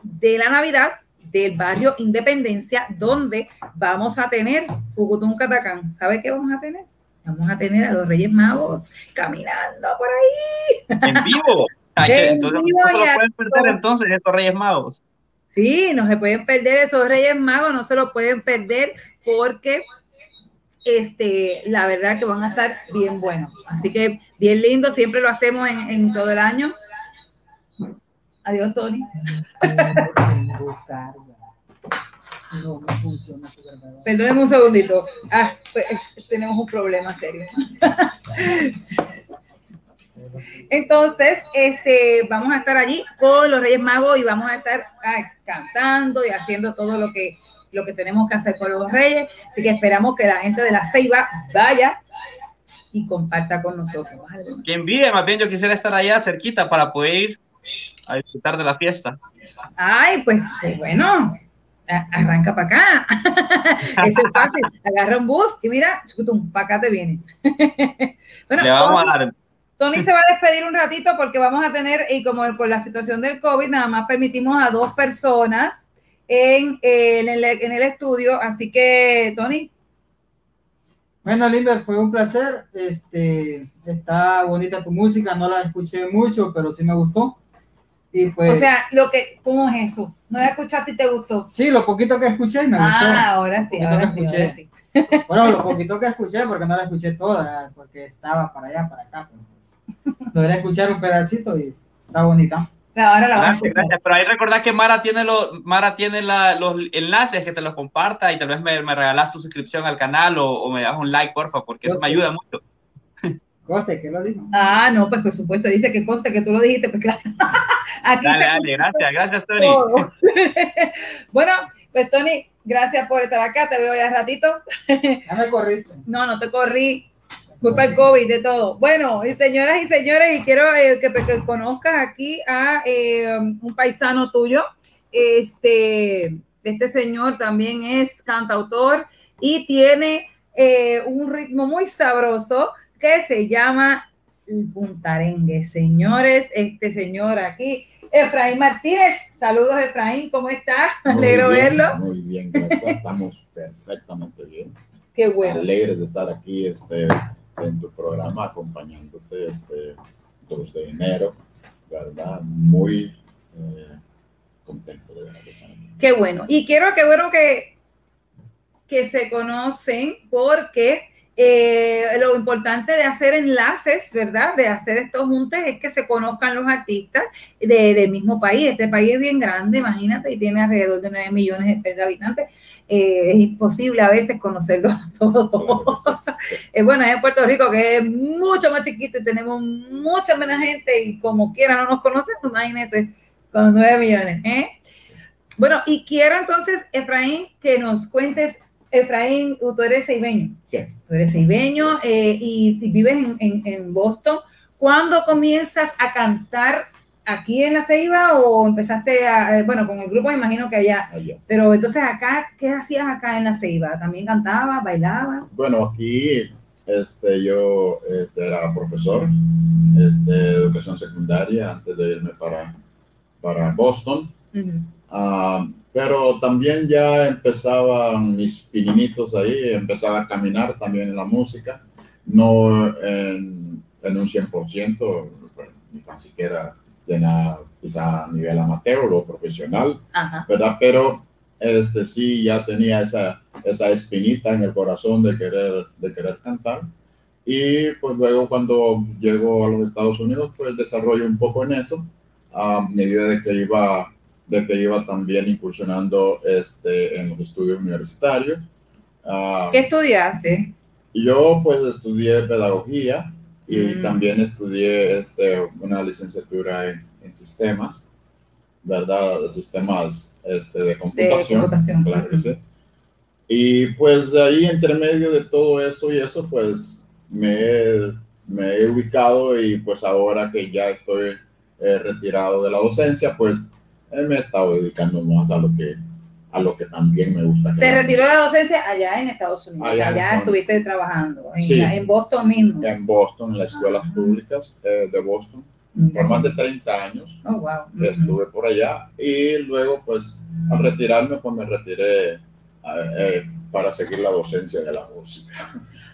de la Navidad del barrio Independencia, donde vamos a tener Fucutún Catacán. ¿Sabe qué vamos a tener? Vamos a tener a los Reyes Magos caminando por ahí. En vivo. Ay, En entonces vivo no se lo pueden perder entonces estos Reyes Magos. Sí, no se pueden perder esos Reyes Magos, no se lo pueden perder porque este, la verdad que van a estar bien buenos. Así que bien lindo, siempre lo hacemos en, todo el año. Adiós, Tony. Perdónenme un segundito. Ah, pues, eh, tenemos un problema serio. Entonces, este, vamos a estar allí con los Reyes Magos y vamos a estar ay, cantando y haciendo todo lo que, lo que tenemos que hacer con los Reyes. Así que esperamos que la gente de la Ceiba vaya y comparta con nosotros. Que envidia, más bien yo quisiera estar allá cerquita para poder ir a disfrutar de la fiesta. Ay, pues, pues, bueno, arranca para acá. Eso es fácil. Agarra un bus y mira, para acá te viene. bueno, Le vamos Tony- a dar. Tony se va a despedir un ratito porque vamos a tener, y como por la situación del COVID, nada más permitimos a dos personas en, en, el, en el estudio. Así que, Tony, Bueno, Limber, fue un placer. Este, está bonita tu música, no la escuché mucho, pero sí me gustó. Y pues, o sea, lo que, ¿cómo es eso? ¿No la escuchaste y te gustó? sí, lo poquito que escuché me Ah, ahora sí, ahora sí, ahora sí. gustó. Bueno, lo poquito que escuché, porque no la escuché toda, porque estaba para allá, para acá. Pues, logré escuchar un pedacito y está bonita. Ahora la vamos a Gracias, gracias. Pero ahí recordad que Mara tiene, los, Mara tiene la- los enlaces que te los comparta y tal vez me, me regalas tu suscripción al canal o, o me das un like, porfa, porque eso me ayuda mucho. Coste, ¿qué lo dijo? Ah, no, pues por supuesto, dice que conste que tú lo dijiste, pues claro. Aquí Dale, dale, gracias, gracias, Tony. todo. bueno, pues Tony, gracias por estar acá, te veo ya ratito. Ya me corriste. No, no te corrí. Culpa del COVID, de todo. Bueno, y señoras y señores, y quiero eh, que, que conozcas aquí a eh, un paisano tuyo. Este, este señor también es cantautor y tiene eh, un ritmo muy sabroso que se llama el puntarengue. Señores, este señor aquí, Efraín Martínez. Saludos, Efraín, ¿cómo estás? Alegro bien, verlo. Muy bien, gracias. Estamos perfectamente bien. Qué bueno. Alegres de estar aquí este, en tu programa acompañándote este 2 de enero, ¿verdad? Muy eh, contento de ver que están aquí. Qué bueno. Y quiero que bueno que, que se conocen porque eh, lo importante de hacer enlaces, ¿verdad? De hacer estos juntos es que se conozcan los artistas de- del mismo país. Este país es bien grande, imagínate, y tiene alrededor de 9 millones de habitantes. Eh, es imposible a veces conocerlos a todos. Eh, bueno, es en Puerto Rico que es mucho más chiquito y tenemos mucha menos gente y como quiera no nos conocen, imagínense, con 9 millones. ¿eh? Bueno, y quiero entonces, Efraín, que nos cuentes, Efraín, tú eres ceibeño, Sí. tú eres ceibeño eh, y, y vives en, en- en Boston. ¿Cuándo comienzas a cantar aquí en la Ceiba o empezaste a, eh, bueno, con el grupo me imagino que allá, allá. pero entonces acá, ¿qué hacías acá en la Ceiba? ¿También cantabas, bailabas? Bueno, aquí este, yo este, era profesor este, de educación secundaria antes de irme para, para Boston. Ah, pero también ya empezaban mis pininitos ahí, empezaba a caminar también en la música, no en, en un 100%, bueno, ni tan siquiera nada, quizá a nivel amateur o profesional, Ajá. ¿verdad? Pero este, sí ya tenía esa, esa espinita en el corazón de querer, de querer cantar. Y pues luego cuando llego a los Estados Unidos, pues desarrollo un poco en eso, a medida de que iba, de que iba también incursionando este, en los estudios universitarios. Ah, ¿Qué estudiaste? yo pues estudié pedagogía y Mm. también estudié este, una licenciatura en, en sistemas, ¿verdad? Sistemas este, de computación. computación. Claro que sí. Y pues ahí entre medio de todo eso y eso, pues me he, me he ubicado y pues ahora que ya estoy eh, retirado de la docencia, pues eh, me he estado dedicando más a lo que, a lo que también me gusta. Se retiró de la docencia allá en Estados Unidos, Allá allá estuviste trabajando, en, Sí. la- en Boston mismo. en Boston, en las escuelas públicas eh, de Boston, por más de 30 años. Oh, wow. Estuve por allá y luego, pues, al retirarme, pues me retiré eh, eh, para seguir la docencia de la música.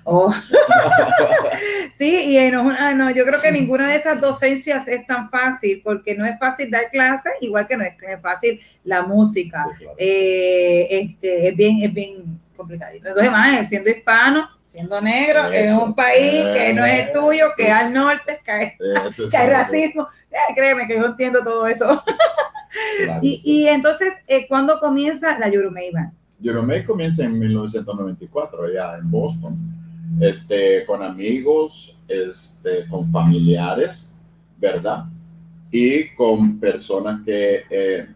Oh. sí, y en un- ah, no, yo creo que ninguna de esas docencias es tan fácil, porque no es fácil dar clases, igual que no es, no es fácil la música. Sí, claro. Eh, este, es bien, es bien complicadito. Entonces, más, siendo hispano, siendo negro, Eso. un país que no es el tuyo, que es al norte, que hay, que racismo. Eh, créeme que yo entiendo todo eso. claro Y, sí. y entonces, eh, ¿cuándo comienza la Yurumei Band? Euromake comienza en 1994, allá en Boston, este, con amigos, este, con familiares, ¿verdad? Y con personas que eh,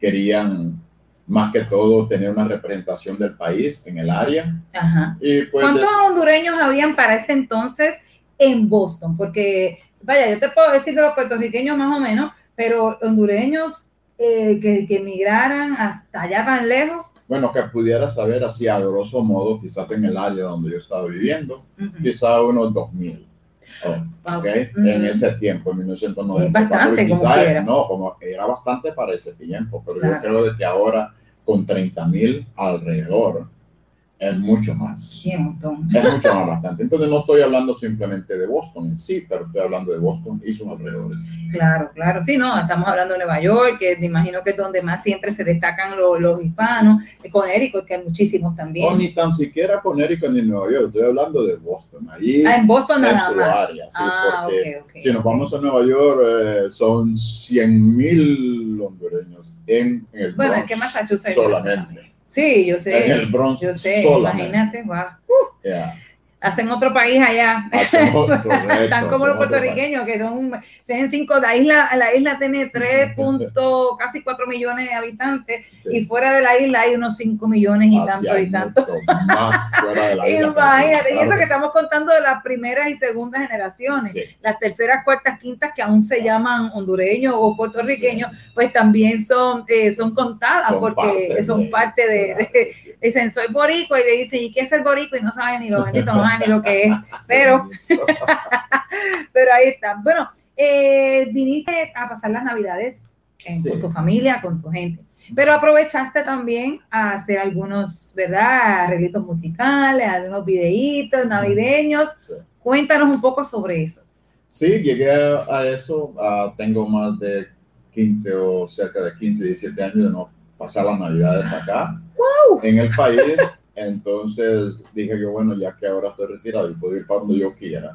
querían más que todo tener una representación del país en el área. Ajá. Y pues ¿Cuántos hondureños habían para ese entonces en Boston? Porque, vaya, yo te puedo decir de los puertorriqueños más o menos, pero hondureños eh, que, que emigraran hasta allá tan lejos. Bueno, que pudiera saber así a grosso modo, quizás en el área donde yo estaba viviendo, Ujú. quizás unos 2000. Oh, Wow. ¿ok? Ujú. En ese tiempo, en 1990. Es bastante, como. No, como era bastante para ese tiempo, pero Claro. yo creo que ahora con 30 mil alrededor es mucho más. Qué montón. Es mucho más bastante. Entonces no estoy hablando simplemente de Boston en sí, pero estoy hablando de Boston y sus alrededores. Claro, claro. Sí, no, estamos hablando de Nueva York, que me imagino que es donde más siempre se destacan los, los hispanos, con Eric, que hay muchísimos también. ni tan siquiera con Erika ni Nueva York, estoy hablando de Boston. Ahí Ah, en Boston en nada su más. área, sí, Ah, porque. Si nos vamos a Nueva York, eh, son 100 mil hondureños en, en el Bueno, Bronx es que Massachusetts. solamente. Sí, yo sé. En el Bronx Yo sé, solamente. imagínate, wow. Yeah. Hacen otro país allá. Hacen otro, correcto, Están como los puertorriqueños, que son, cinco, la isla, la isla tiene 3 punto, casi 4 millones de habitantes, Sí. y fuera de la isla hay unos 5 millones y Hacia tanto y tanto. mucho más fuera de la isla. Imagínate, y eso que estamos contando de las primeras y segundas generaciones. Sí. Las terceras, cuartas, quintas que aún se llaman hondureños o puertorriqueños, pues también son, eh, son contadas Son porque parte son de- parte de, de- sí. dicen soy boricua y le dicen ¿y qué es el boricua? y no saben ni lo bendito, no saben ni lo que es, pero, pero ahí está. Bueno, eh, viniste a pasar las navidades en- Sí. con tu familia, con tu gente, pero aprovechaste también a hacer algunos, ¿verdad? Arreglitos musicales, algunos videitos navideños. Sí. Cuéntanos un poco sobre eso. Sí, llegué a, eso. ah, tengo más de 15 o cerca de 15, 17 años de no pasar las navidades acá en el país. Entonces dije yo, bueno, ya que ahora estoy retirado y puedo ir para donde yo quiera,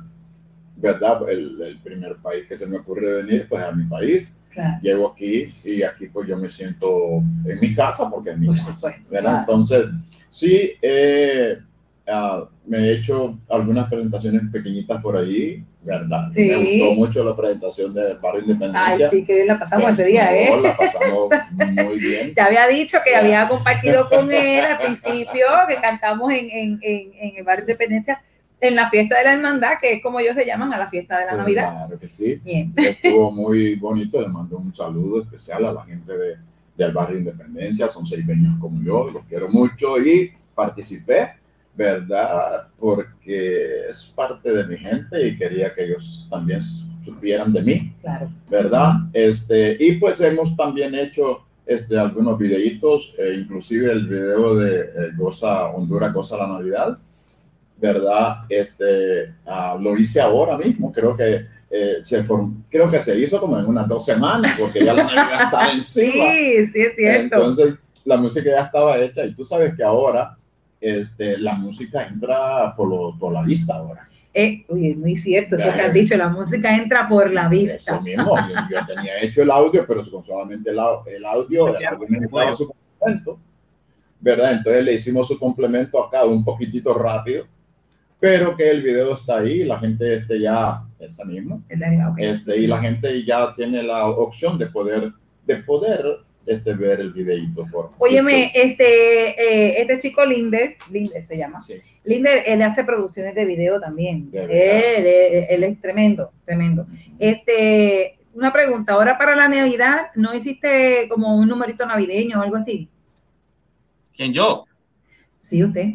¿verdad? El, el primer país que se me ocurre venir, pues a mi país. Claro. Llego aquí y aquí pues yo me siento en mi casa porque es mi Por casa, claro. Entonces, sí, eh, ah, me he hecho algunas presentaciones pequeñitas por ahí, ¿verdad? Sí. Me gustó mucho la presentación de Barrio Ay, Independencia. sí, que bien la pasamos Pues, ese día, ¿eh? La pasamos muy bien. Te había dicho que había compartido con él al principio, que cantamos en, en, en, en el barrio Independencia, en la fiesta de la hermandad, que es como ellos se llaman a la fiesta de la Pues, Navidad. Claro que sí. Bien. Estuvo muy bonito. Le mando un saludo especial a la gente de, del barrio Independencia. Son seis veños como yo. Los quiero mucho y participé, ¿verdad? Porque es parte de mi gente y quería que ellos también supieran de mí, Claro. ¿verdad? Este, y pues hemos también hecho este, algunos videitos, eh, inclusive el video de eh, Goza Honduras, Goza la Navidad, ¿verdad? Este, ah, lo hice ahora mismo, creo que eh, se form- creo que se hizo como en unas dos semanas, porque ya la Navidad está encima. Sí, sí, es cierto. Entonces, la música ya estaba hecha y tú sabes que ahora este, la música entra por, lo- por la vista ahora. Eh, oye, es muy cierto eso que has dicho, la música entra por la Eso vista. mismo, yo, yo tenía hecho el audio, pero con solamente el, el audio, el necesitaba bueno. su complemento, ¿verdad? Entonces le hicimos su complemento acá un poquitito rápido, pero que el video está ahí, la gente este ya está mismo, este, y la gente ya tiene la opción de poder, de poder este, ver el videito. Por, Óyeme, este, eh, este chico Linder, Linder se llama. Sí. Linder, él hace producciones de video también. De Él, verdad. él- él es tremendo, tremendo. Este, una pregunta, ahora para la Navidad, ¿no hiciste como un numerito navideño o algo así? ¿Quién yo? Sí, usted.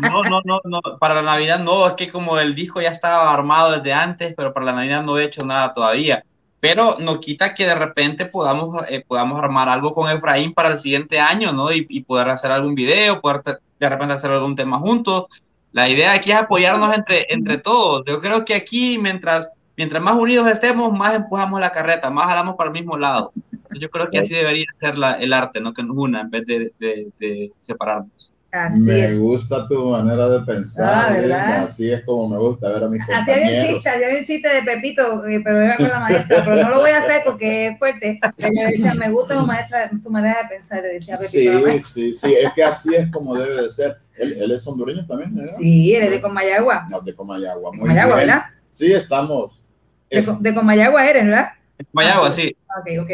No, no, no, no, para la Navidad no, es que como el disco ya estaba armado desde antes, pero para la Navidad no he hecho nada todavía. Pero no quita que de repente podamos, eh, podamos armar algo con Efraín para el siguiente año, ¿no? Y, y poder hacer algún video, poder te- de repente hacer algún tema juntos. La idea aquí es apoyarnos entre, entre todos. Yo creo que aquí, mientras, mientras más unidos estemos, más empujamos la carreta, más jalamos para el mismo lado. Yo creo que así debería ser la- el arte, ¿no? Que nos una en vez de, de- de separarnos. Así Me es. gusta tu manera de pensar. Ah, ¿eh? Así es como me gusta ver a mis Así había un compañeros. chiste, había un chiste de Pepito, eh, pero era con la maestra, pero no lo voy a hacer porque es fuerte. Pero yo decía, me gusta su, maestra, su manera de pensar, le decía Pepito. a la Sí, sí, sí, es que así es como debe de ser. Él, él es hondureño también, ¿verdad? Sí, él es de Comayagua. No, de Comayagua. Muy Comayagua, bien. ¿verdad? Sí, estamos. De, Co- de Comayagua eres, ¿verdad? Mayagua, sí. Ok, ok.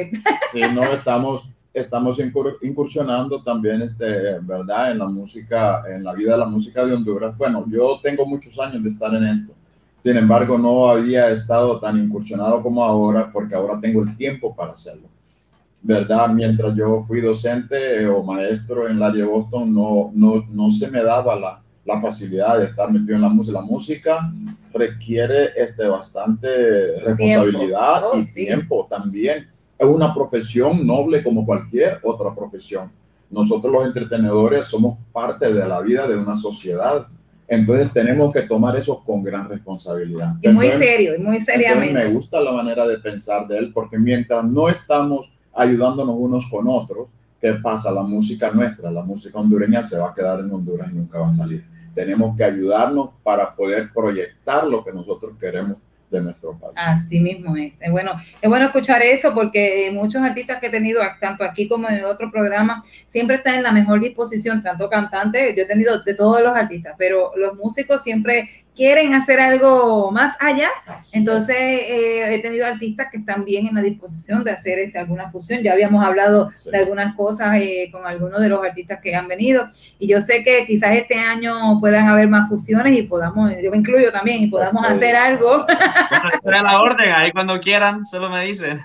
Sí, no, estamos, estamos incur- incursionando también, este, ¿verdad? En la música, en la vida de la música de Honduras. Bueno, yo tengo muchos años de estar en esto. Sin embargo, no había estado tan incursionado como ahora, porque ahora tengo el tiempo para hacerlo. ¿Verdad? Mientras yo fui docente eh, o maestro en área de Boston, no, no, no se me daba la, la facilidad de estar metido en la música. La música requiere este, bastante responsabilidad Oh, y sí. tiempo también. Es una profesión noble como cualquier otra profesión. Nosotros los entretenedores somos parte de la vida de una sociedad. Entonces tenemos que tomar eso con gran responsabilidad. Y muy Entonces, serio, y muy entonces, me seriamente. gusta la manera de pensar de él, porque mientras no estamos ayudándonos unos con otros, ¿qué pasa? La música nuestra, la música hondureña se va a quedar en Honduras y nunca va a salir. Tenemos que ayudarnos para poder proyectar lo que nosotros queremos de nuestro país. Así mismo es. Es bueno, es bueno escuchar eso porque muchos artistas que he tenido, tanto aquí como en el otro programa, siempre están en la mejor disposición, tanto cantantes, yo he tenido de todos los artistas, pero los músicos siempre quieren hacer algo más allá. Entonces, eh, he tenido artistas que están bien en la disposición de hacer este, alguna fusión. Ya habíamos hablado Sí. de algunas cosas eh, con algunos de los artistas que han venido. Y yo sé que quizás este año puedan haber más fusiones y podamos, yo me incluyo también, y podamos Ok. hacer algo. Bueno, espera la orden, ahí cuando quieran, solo me dicen.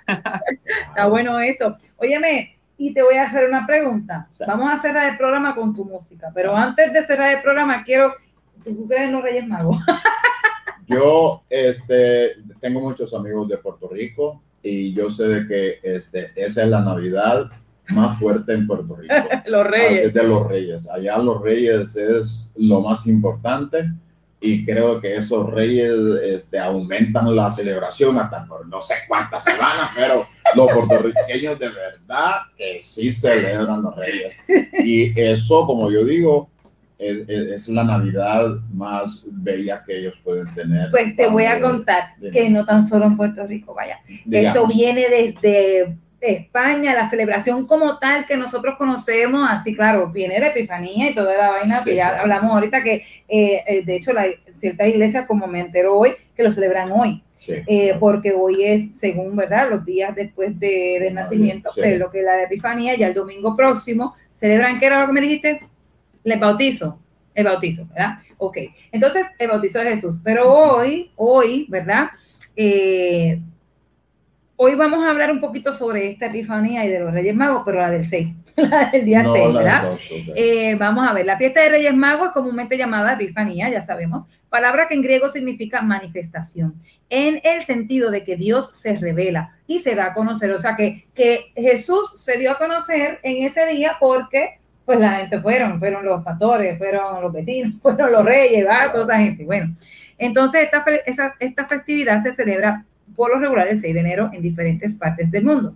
Está bueno eso. Óyeme, y te voy a hacer una pregunta. Sí. Vamos a cerrar el programa con tu música, pero antes de cerrar el programa, quiero. ¿Tú crees en los Reyes Magos? Yo este, tengo muchos amigos de Puerto Rico y yo sé de que este, esa es la Navidad más fuerte en Puerto Rico. los Reyes. es de los reyes. Allá los reyes es lo más importante y creo que esos reyes este, aumentan la celebración hasta por no sé cuántas semanas, pero los puertorriqueños de verdad que sí celebran los reyes. Y eso, como yo digo, es, es- es la Navidad más bella que ellos pueden tener. Pues te voy a contar que no tan solo en Puerto Rico, vaya. Esto digamos, viene desde España, la celebración como tal que nosotros conocemos, así claro, viene de Epifanía y toda la vaina Sí, que ya claro. hablamos ahorita, que eh, eh, de hecho la, ciertas iglesias, como me entero hoy, que lo celebran hoy, sí, eh, porque hoy es, según, ¿verdad?, los días después de, del nacimiento, sí. de lo que la Epifanía, ya el domingo próximo, celebran, ¿qué era lo que me dijiste? El bautizo, el bautizo, ¿verdad? Ok, entonces el bautizo de Jesús, pero hoy, hoy, ¿verdad? Eh, hoy vamos a hablar un poquito sobre esta Epifanía y de los Reyes Magos, pero la del 6, la del día no 6, las ¿verdad? dos. Eh, vamos a ver, la fiesta de Reyes Magos es comúnmente llamada Epifanía, ya sabemos, palabra que en griego significa manifestación, en el sentido de que Dios se revela y se da a conocer, o sea que, que Jesús se dio a conocer en ese día porque pues la gente fueron, fueron los pastores, fueron los vecinos, fueron los reyes, ¿verdad? toda esa gente. Bueno, entonces esta, esa- esta festividad se celebra por lo regular el 6 de enero en diferentes partes del mundo.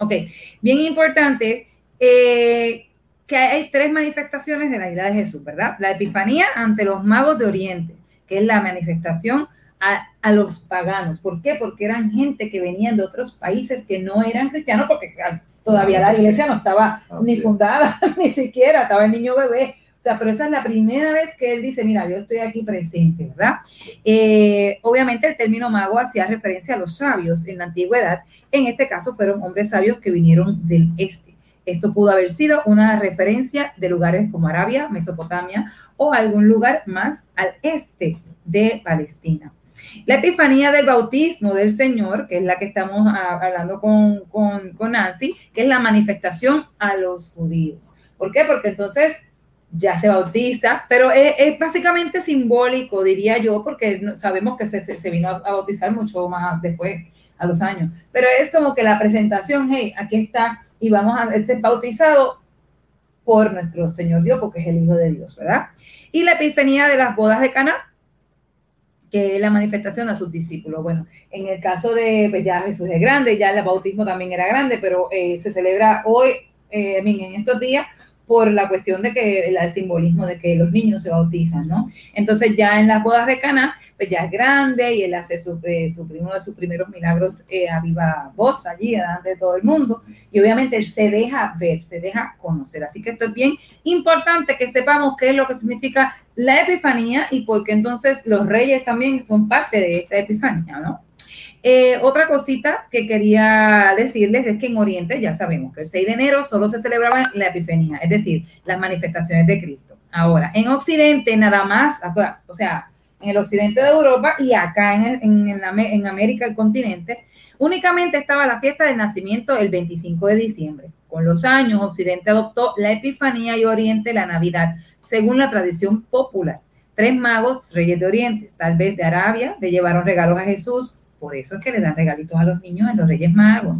Ok, bien importante eh, que hay tres manifestaciones de la ira de Jesús, ¿verdad? La Epifanía ante los magos de Oriente, que es la manifestación a, a los paganos. ¿Por qué? Porque eran gente que venían de otros países que no eran cristianos, porque ah, todavía la iglesia no estaba Así ni fundada, ni siquiera, estaba el niño bebé. O sea, pero esa es la primera vez que él dice, mira, yo estoy aquí presente, ¿verdad? Eh, obviamente el término mago hacía referencia a los sabios en la antigüedad. En este caso fueron hombres sabios que vinieron del este. Esto pudo haber sido una referencia de lugares como Arabia, Mesopotamia o algún lugar más al este de Palestina. La epifanía del bautismo del Señor, que es la que estamos hablando con, con, con Nancy, que es la manifestación a los judíos. ¿Por qué? Porque entonces ya se bautiza, pero es, es básicamente simbólico, diría yo, porque sabemos que se, se- vino a, bautizar mucho más después, a los años. Pero es como que la presentación, hey, aquí está, y vamos a este es bautizado por nuestro Señor Dios, porque es el Hijo de Dios, ¿verdad? Y la epifanía de las bodas de Caná, que es la manifestación a sus discípulos. Bueno, en el caso de pues ya Jesús es grande, ya el bautismo también era grande, pero eh, se celebra hoy, eh, en estos días, por la cuestión de que el, simbolismo de que los niños se bautizan, ¿no? Entonces ya en las bodas de Caná, pues ya es grande y él hace su, eh, de sus primeros milagros eh, a viva voz allí, delante de todo el mundo, y obviamente él se deja ver, se deja conocer. Así que esto es bien importante que sepamos qué es lo que significa la epifanía y por qué entonces los reyes también son parte de esta epifanía, ¿no? Eh, otra cosita que quería decirles es que en Oriente ya sabemos que el 6 de enero solo se celebraba la Epifanía, es decir, las manifestaciones de Cristo. Ahora, en Occidente nada más, o sea, en el occidente de Europa y acá en, en, en América, el continente, únicamente estaba la fiesta del nacimiento el 25 de diciembre. Con los años, Occidente adoptó la Epifanía y Oriente la Navidad, según la tradición popular. Tres magos, reyes de Oriente, tal vez de Arabia, le llevaron regalos a Jesús. Por eso es que le dan regalitos a los niños en los Reyes Magos.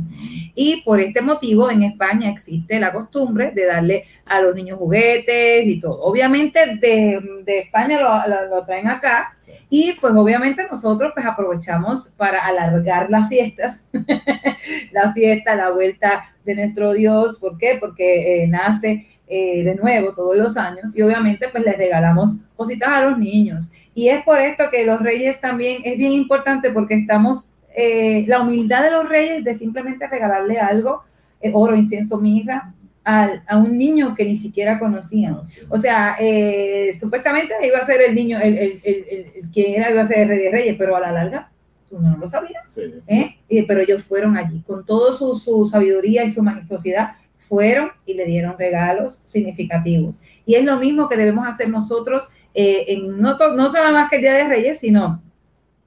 Y por este motivo en España existe la costumbre de darle a los niños juguetes y todo. Obviamente de, de España lo, lo- lo traen acá y pues obviamente nosotros pues aprovechamos para alargar las fiestas, la fiesta, la vuelta de nuestro Dios. ¿Por qué? Porque eh, nace eh, de nuevo todos los años y obviamente pues les regalamos cositas a los niños. Y es por esto que los reyes también es bien importante porque estamos, eh, la humildad de los reyes de simplemente regalarle algo, eh, oro, incienso, mirra, al- a un niño que ni siquiera conocían. O sea, eh, supuestamente iba a ser el niño, el, el, el, que era, iba a ser el rey de reyes, pero a la larga tú no lo sabías. Sí. ¿eh? Y- pero ellos fueron allí, con toda su, su sabiduría y su majestuosidad, fueron y le dieron regalos significativos. Y es lo mismo que debemos hacer nosotros, eh, no, no nada más que el Día de Reyes, sino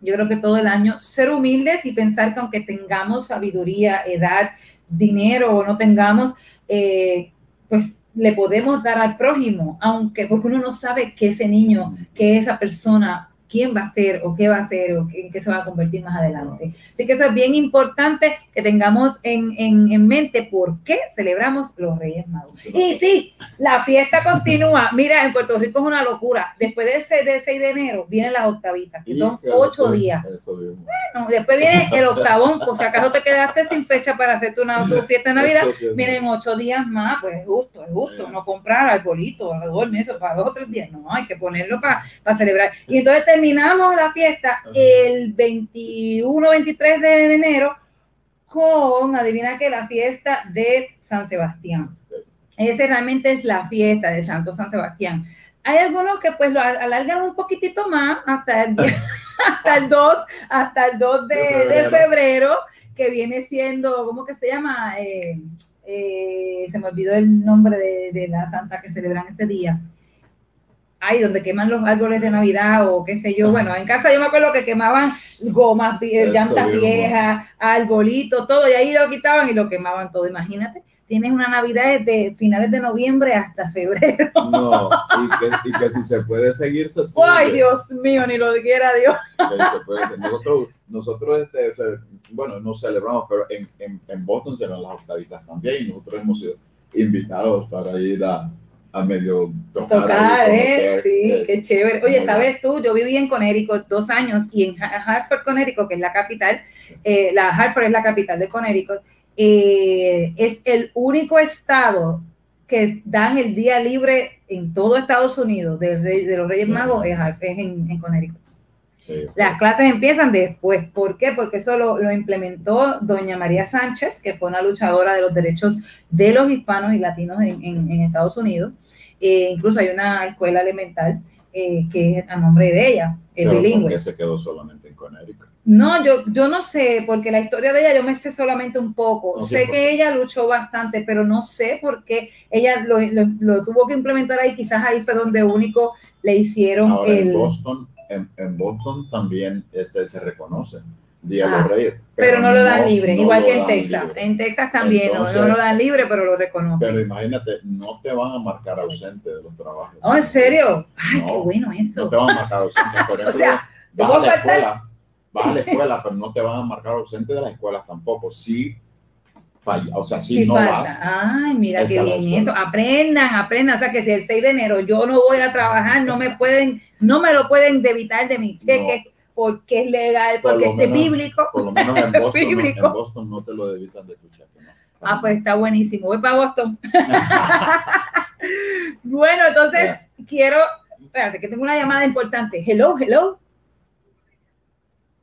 yo creo que todo el año, ser humildes y pensar que aunque tengamos sabiduría, edad, dinero o no tengamos, eh, pues le podemos dar al prójimo, aunque porque uno no sabe que ese niño, que esa persona quién va a ser o qué va a ser o qué- en qué se va a convertir más adelante. Así que eso es bien importante que tengamos en, en- en mente por qué celebramos los Reyes Magos. Y sí, la fiesta continúa. Mira, en Puerto Rico es una locura. Después de ese del 6 de enero vienen las octavitas, que son ocho días. eso mismo. No, después viene el octavón, por si acaso te quedaste sin fecha para hacer tu, na- tu fiesta de Navidad. Vienen ocho días más, pues es justo, es justo. No comprar arbolito, adorno, eso para dos o tres días. No, hay que ponerlo para celebrar. Y entonces terminamos la fiesta el 21, 23 de enero con, adivina que la fiesta de San Sebastián. Ese realmente es la fiesta de Santo San Sebastián. Hay algunos que pues lo alargan un poquitito más hasta el, día- hasta el 2, hasta el 2 de, De de febrero. febrero, que viene siendo, ¿cómo que se llama? Eh, eh, se me olvidó el nombre de, de la santa que celebran ese día. Ay, donde queman los árboles de Navidad o qué sé yo. Bueno, en casa yo me acuerdo que quemaban gomas, llantas viejas, arbolitos, todo, y ahí lo quitaban y lo quemaban todo. Imagínate, tienes una Navidad desde finales de noviembre hasta febrero. No, y que, y que si se puede seguir, se sigue. Ay, Dios mío, ni lo quiera Dios. Se puede. Nosotros, nosotros este, bueno, no celebramos, pero en, en, en Boston se las octavitas también y nosotros hemos sido invitados para ir a, a medio tocar. Tocar, ¿eh? Sí, eh, qué chévere. Oye, ¿sabes tú? Yo viví en Connecticut dos años y en Ha- Hartford, Connecticut, que es la capital, eh, la Hartford es la capital de Connecticut, eh, es el único estado que dan el día libre en todo Estados Unidos de, rey- de los Reyes Magos es, es en, en Connecticut. Sí. Las clases empiezan después. ¿Por qué? Porque eso lo, lo implementó doña María Sánchez, que fue una luchadora de los derechos de los hispanos y latinos en, en- en Estados Unidos. Eh, incluso hay una escuela elemental eh, que es a nombre de ella, es Pero ¿por bilingüe. qué se quedó solamente en Connecticut? No, yo, yo no sé, porque la historia de ella yo me sé solamente un poco. No, sé que ella luchó bastante, pero no sé por qué ella lo, lo- lo tuvo que implementar ahí. Quizás ahí fue donde único le hicieron Ahora el... en Boston, en, en Boston también este, se reconoce Día Ah, Reyes. pero no lo dan libre, no igual que en Texas. libre. En Texas también no- no, lo dan libre, pero lo reconocen. Pero imagínate, no te van a marcar ausente de los trabajos. Oh, ¿en serio? Ay, No, qué bueno No eso. te van a marcar ausente. Por ejemplo, sea, yo vas a la faltar- escuela, vas a la escuela, pero no te van a marcar ausente de las escuelas tampoco. Si falla, o sea, si Sí no falta. vas, Ay, mira qué bien eso. Aprendan, aprendan. O sea, que si el 6 de enero yo no voy a trabajar, no me pueden, no me lo pueden debitar de mi cheque porque es legal, Por porque es bíblico. por lo menos en Boston, no, en Boston no te lo debitan de tu cheque. ¿no? Ah, pues está buenísimo. Voy para Boston. bueno, entonces quiero, espérate, que tengo una llamada importante. Hello, hello.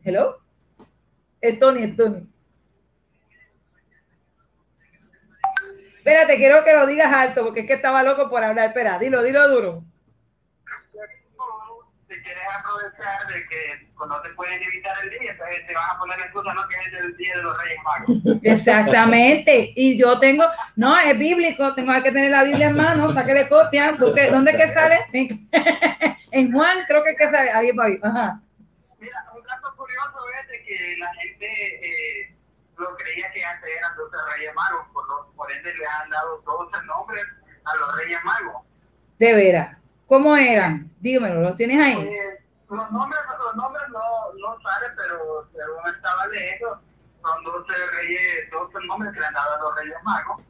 Hello. Es Tony, es Tony. Espérate, quiero que lo digas alto porque es que estaba loco por hablar. Espera, dilo, dilo duro. si quieres aprovechar de que no te pueden evitar el día, entonces te vas a poner la excusa, ¿no? Que es el día de los Reyes Magos. Exactamente. Y yo tengo, no, es bíblico, tengo que tener la Biblia en mano, sáquele copia. Busque, ¿Dónde es que sale? En Juan, creo que es que sale. Ahí ahí. Ajá. Mira, un dato curioso es de que la gente eh, lo creía que antes eran 12 Reyes Magos, por, lo- por ende le han dado 12 nombres a los Reyes Magos. De veras. ¿Cómo eran? Dímelo, ¿los tienes ahí? Eh, los nombres, los nombres no, no salen, pero según estaba leyendo, son 12 reyes, 12 nombres que le han dado a los reyes magos.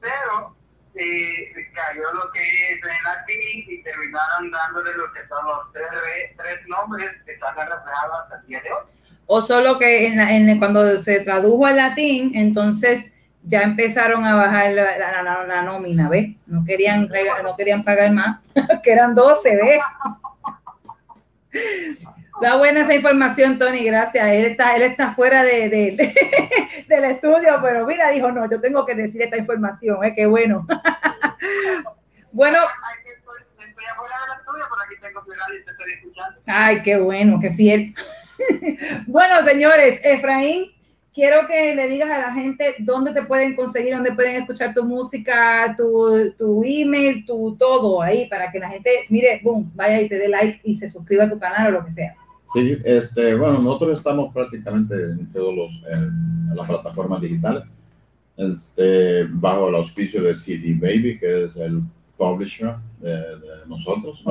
Pero eh, cayó lo que es en latín y terminaron dándole lo que son los tres, re- tres nombres que están reflejados hasta el día de hoy. O solo que en en- cuando se tradujo al latín, entonces ya empezaron a bajar la, la- la- nómina, ¿ves? No querían, no querían pagar más, que eran 12, ¿ves? Da buena esa información, Tony, gracias. Él está, él está fuera de, de- del estudio, pero mira, dijo, no, yo tengo que decir esta información, ¿eh? Qué bueno. bueno. Ay, qué bueno, qué fiel. bueno, señores, Efraín, quiero que le digas a la gente dónde te pueden conseguir, dónde pueden escuchar tu música, tu, tu email, tu todo ahí, para que la gente, mire, boom, vaya y te dé like y se suscriba a tu canal o lo que sea. Sí, este, bueno, nosotros estamos prácticamente en todos los, en las plataformas digitales, este, bajo el auspicio de CD Baby, que es el publisher de, de nosotros.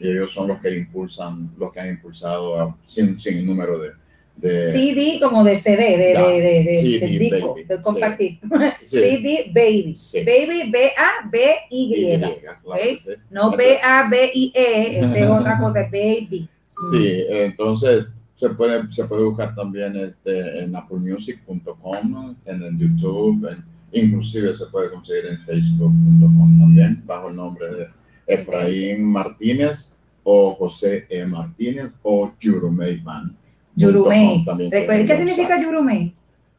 Y ellos son los que impulsan, los que han impulsado a- sin, sin número de, de CD como de CD, de, de, de, de- CD del disco, baby, del sí. compact disc. Sí. CD Baby. Sí. Baby B-A-B-Y. Y, claro que sí. No B-A-B-I-E, esa es otra cosa, Baby. Sí, entonces se puede, se puede buscar también este, en applemusic.com, en el YouTube, en- inclusive se puede conseguir en facebook.com también, bajo el nombre de Efraín Martínez o José E. Martínez o Yurumei Band. Yurumei. Tienen ¿Qué significa Yurumei?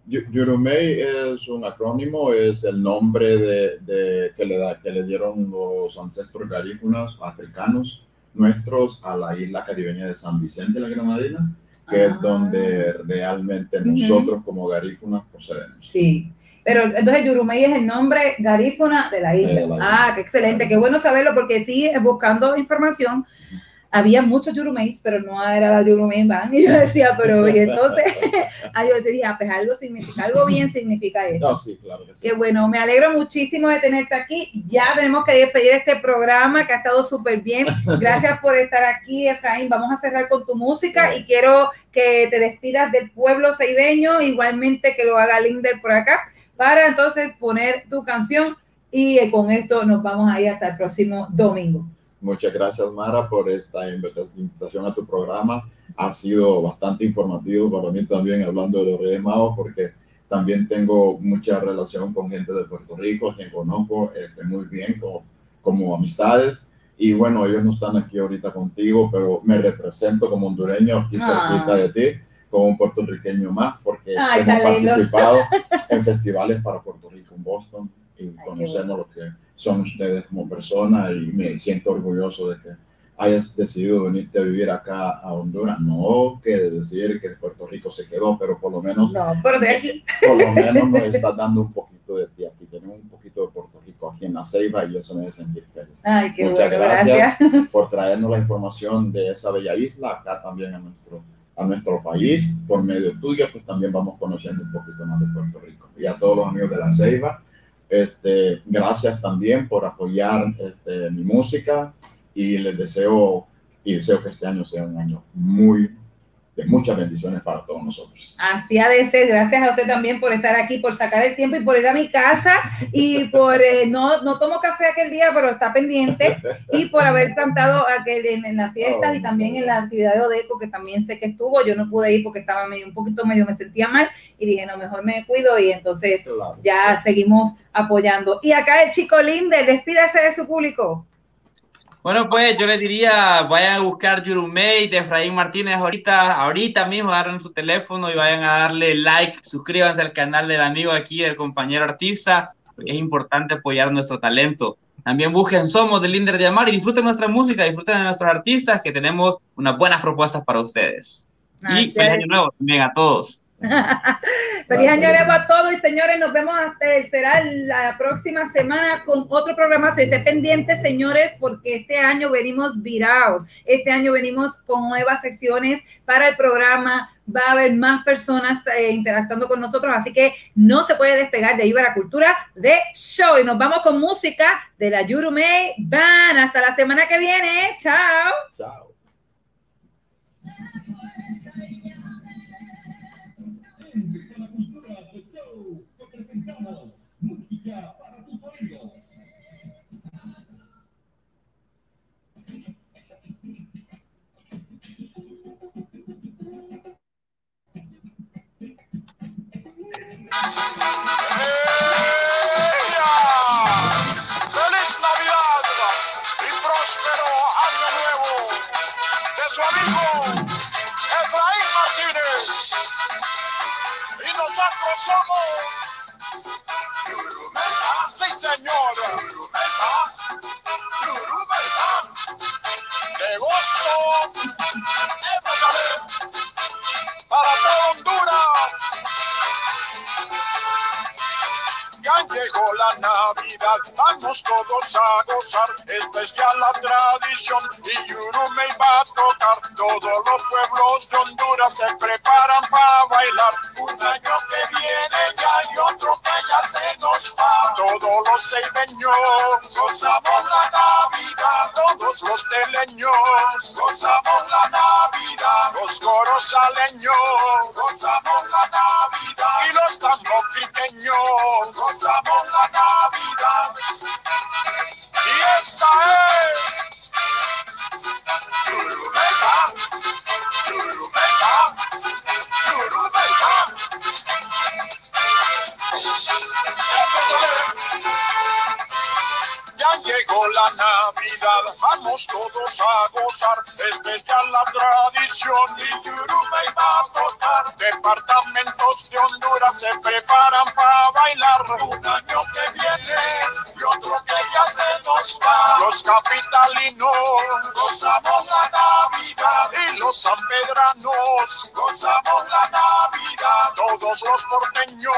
Yu- Yurumei es un acrónimo, es el nombre de, de- que, le da, que le dieron los ancestros garífunas africanos nuestros a la isla caribeña de San Vicente de la Granadina, que Ah. es donde realmente nosotros como garífunas procedemos. Sí. Pero entonces Yurumei es el nombre garífuna de la isla. Ah, qué excelente, qué bueno saberlo porque sí, eh, buscando información, había muchos Yurumeis, pero no era la Yurumei Band. Y yo decía, pero y entonces, ah, yo te dije, ah, pues algo significa, algo bien significa esto. No, sí, claro que sí. Qué bueno, me alegro muchísimo de tenerte aquí. Ya tenemos que despedir este programa que ha estado súper bien. Gracias por estar aquí, Efraín. Vamos a cerrar con tu música y quiero que te despidas del pueblo ceibeño, igualmente que lo haga Linder por acá, para entonces poner tu canción y eh, con esto nos vamos a ir hasta el próximo domingo. Muchas gracias, Mara, por esta invita- invitación a tu programa. Ha sido bastante informativo para mí también, hablando de los Reyes Magos, porque también tengo mucha relación con gente de Puerto Rico, quien conozco este, muy bien como, como amistades. Y bueno, ellos no están aquí ahorita contigo, pero me represento como hondureño aquí Ah. cerquita de ti, como un puertorriqueño más, porque Ay, hemos participado en festivales para Puerto Rico en Boston y conocemos lo que son ustedes como personas y me siento orgulloso de que hayas decidido venirte a vivir acá a Honduras. No que decir que Puerto Rico se quedó, pero por lo menos, No, pero de aquí. por lo menos nos está dando un poquito de ti aquí. Tenemos un poquito de Puerto Rico aquí en la Ceiba y eso me hace sentir feliz. Ay, qué Muchas bueno, gracias, gracias. por traernos la información de esa bella isla acá también a nuestro, a nuestro país. Por medio tuyo, pues también vamos conociendo un poquito más de Puerto Rico. Y a todos los amigos de la Ceiba, este, gracias también por apoyar este, mi música y les deseo y deseo que este año sea un año muy de muchas bendiciones para todos nosotros. Así ha de ser. Gracias a usted también por estar aquí, por sacar el tiempo y por ir a mi casa y por eh, no, no tomo café aquel día, pero está pendiente y por haber cantado aquel en, en las fiestas y también en la actividad de Odeco, que también sé que estuvo. Yo no pude ir porque estaba medio, un poquito medio, me sentía mal y dije, no, mejor me cuido y entonces ya seguimos apoyando. Y acá el chico Linder, despídase de su público. Bueno, pues yo les diría, vayan a buscar Yurumei de Efraín Martínez ahorita, ahorita mismo, agarren su teléfono y vayan a darle like, suscríbanse al canal del amigo aquí, del compañero artista, porque es importante apoyar nuestro talento. También busquen Somos de Linder de Amar y disfruten nuestra música, disfruten de nuestros artistas, que tenemos unas buenas propuestas para ustedes. Así Y feliz año nuevo también a todos. Feliz año nuevo a todos y señores, nos vemos hasta será la próxima semana con otro programa. Estén pendientes, señores, porque este año venimos virados. Este año venimos con nuevas secciones para el programa. Va a haber más personas eh, interactuando con nosotros, así que no se puede despegar de Iba la Cultura de Show. Y nos vamos con música de la Yurumei Band. Hasta la semana que viene. Chao. Chao. Los Departamentos de Honduras se preparan para bailar. Un año que viene y otro que ya se nos va. Los capitalinos gozamos la Navidad y los sanpedranos gozamos la Navidad. Todos los porteños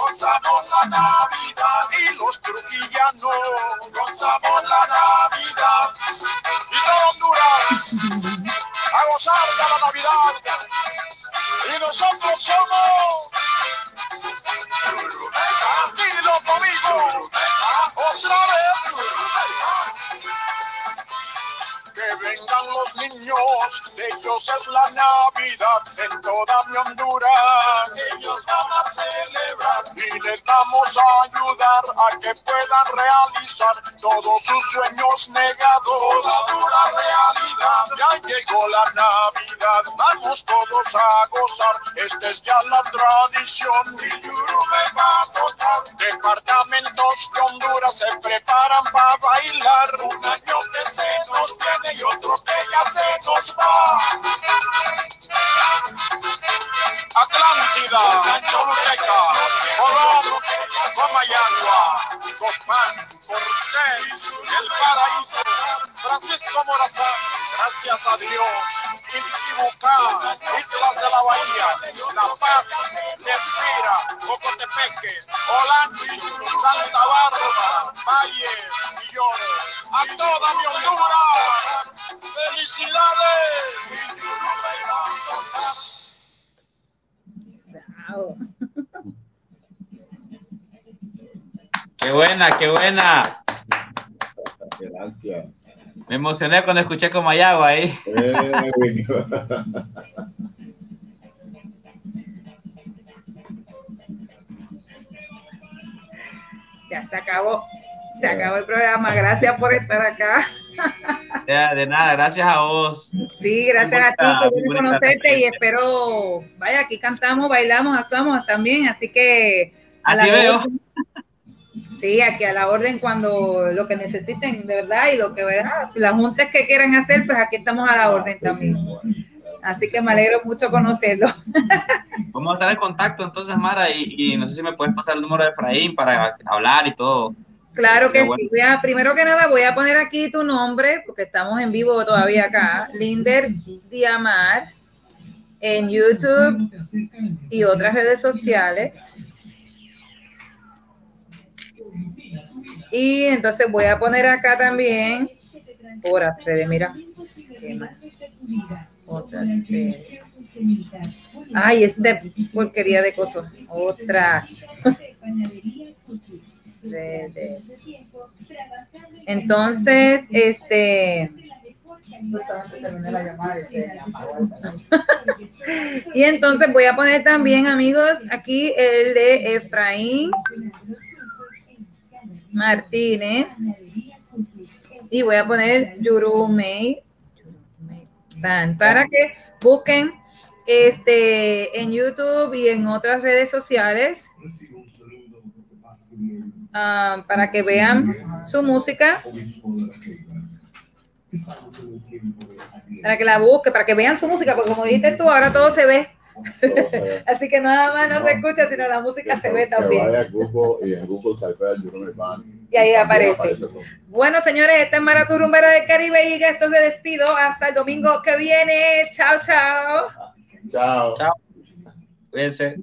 gozamos la Navidad y los trujillanos gozamos la Navidad. Y Honduras a gozar de la Navidad. Y nosotros somos Dilo conmigo Que vengan los niños, de ellos es la Navidad en toda mi Honduras. Ellos van a celebrar y les vamos a ayudar a que puedan realizar todos sus sueños negados. Toda realidad, ya llegó la Navidad, vamos todos a gozar. Esta es ya la tradición y Yurume va a tocar. Departamentos de Honduras se preparan para bailar. Un año que se nos viene y otro que ya se nos. Atlántida, Choluteca, Colón, Comayagua, Copán, Cortés, El Paraíso, Francisco Morazán, gracias a Dios, Intibucá, Islas de la Bahía, La Paz, Respira, Cocotepeque, Olanchi, Santa Bárbara, Valle, Millones, a toda mi Honduras, felicidades. Bravo. Qué buena, qué buena. Gracias. Me emocioné cuando escuché Comayagua ahí. Eh, Ya se acabó. Se acabó el programa. Gracias por estar acá. Ya, de nada, gracias a vos. Sí, gracias a ti, que bueno conocerte y espero, vaya, aquí cantamos, bailamos, actuamos también, así que a la veo. orden. Sí, aquí a la orden cuando lo que necesiten, de verdad, y lo que verán, las juntas que quieran hacer, pues aquí estamos a la orden también. Así que me alegro mucho conocerlo. Vamos a estar en contacto entonces, Mara, y, y no sé si me puedes pasar el número de Efraín para hablar y todo. Claro que bueno. sí. Voy a- primero que nada voy a poner aquí tu nombre, porque estamos en vivo todavía acá. Linder Diamar en YouTube y otras redes sociales. Y entonces voy a poner acá también horas, Fede, mira. Otras redes. Ay, este porquería de cosas. Otras Entonces, este. Y entonces voy a poner también, amigos, aquí el de Efraín Martínez. Y voy a poner Yurumei para que busquen este en YouTube y en otras redes sociales ah, para que vean su música, para que la busquen, para que vean su música, porque como dijiste tú, ahora todo se ve. Así que nada más no se escucha, sino la música se ve vaya también. a Google y en Google ahí aparece. Bueno, señores, esta es Mara tu rumbera del Caribe y esto se despido hasta el domingo que viene. Chao, chao. Chao. Chao. Cuídense.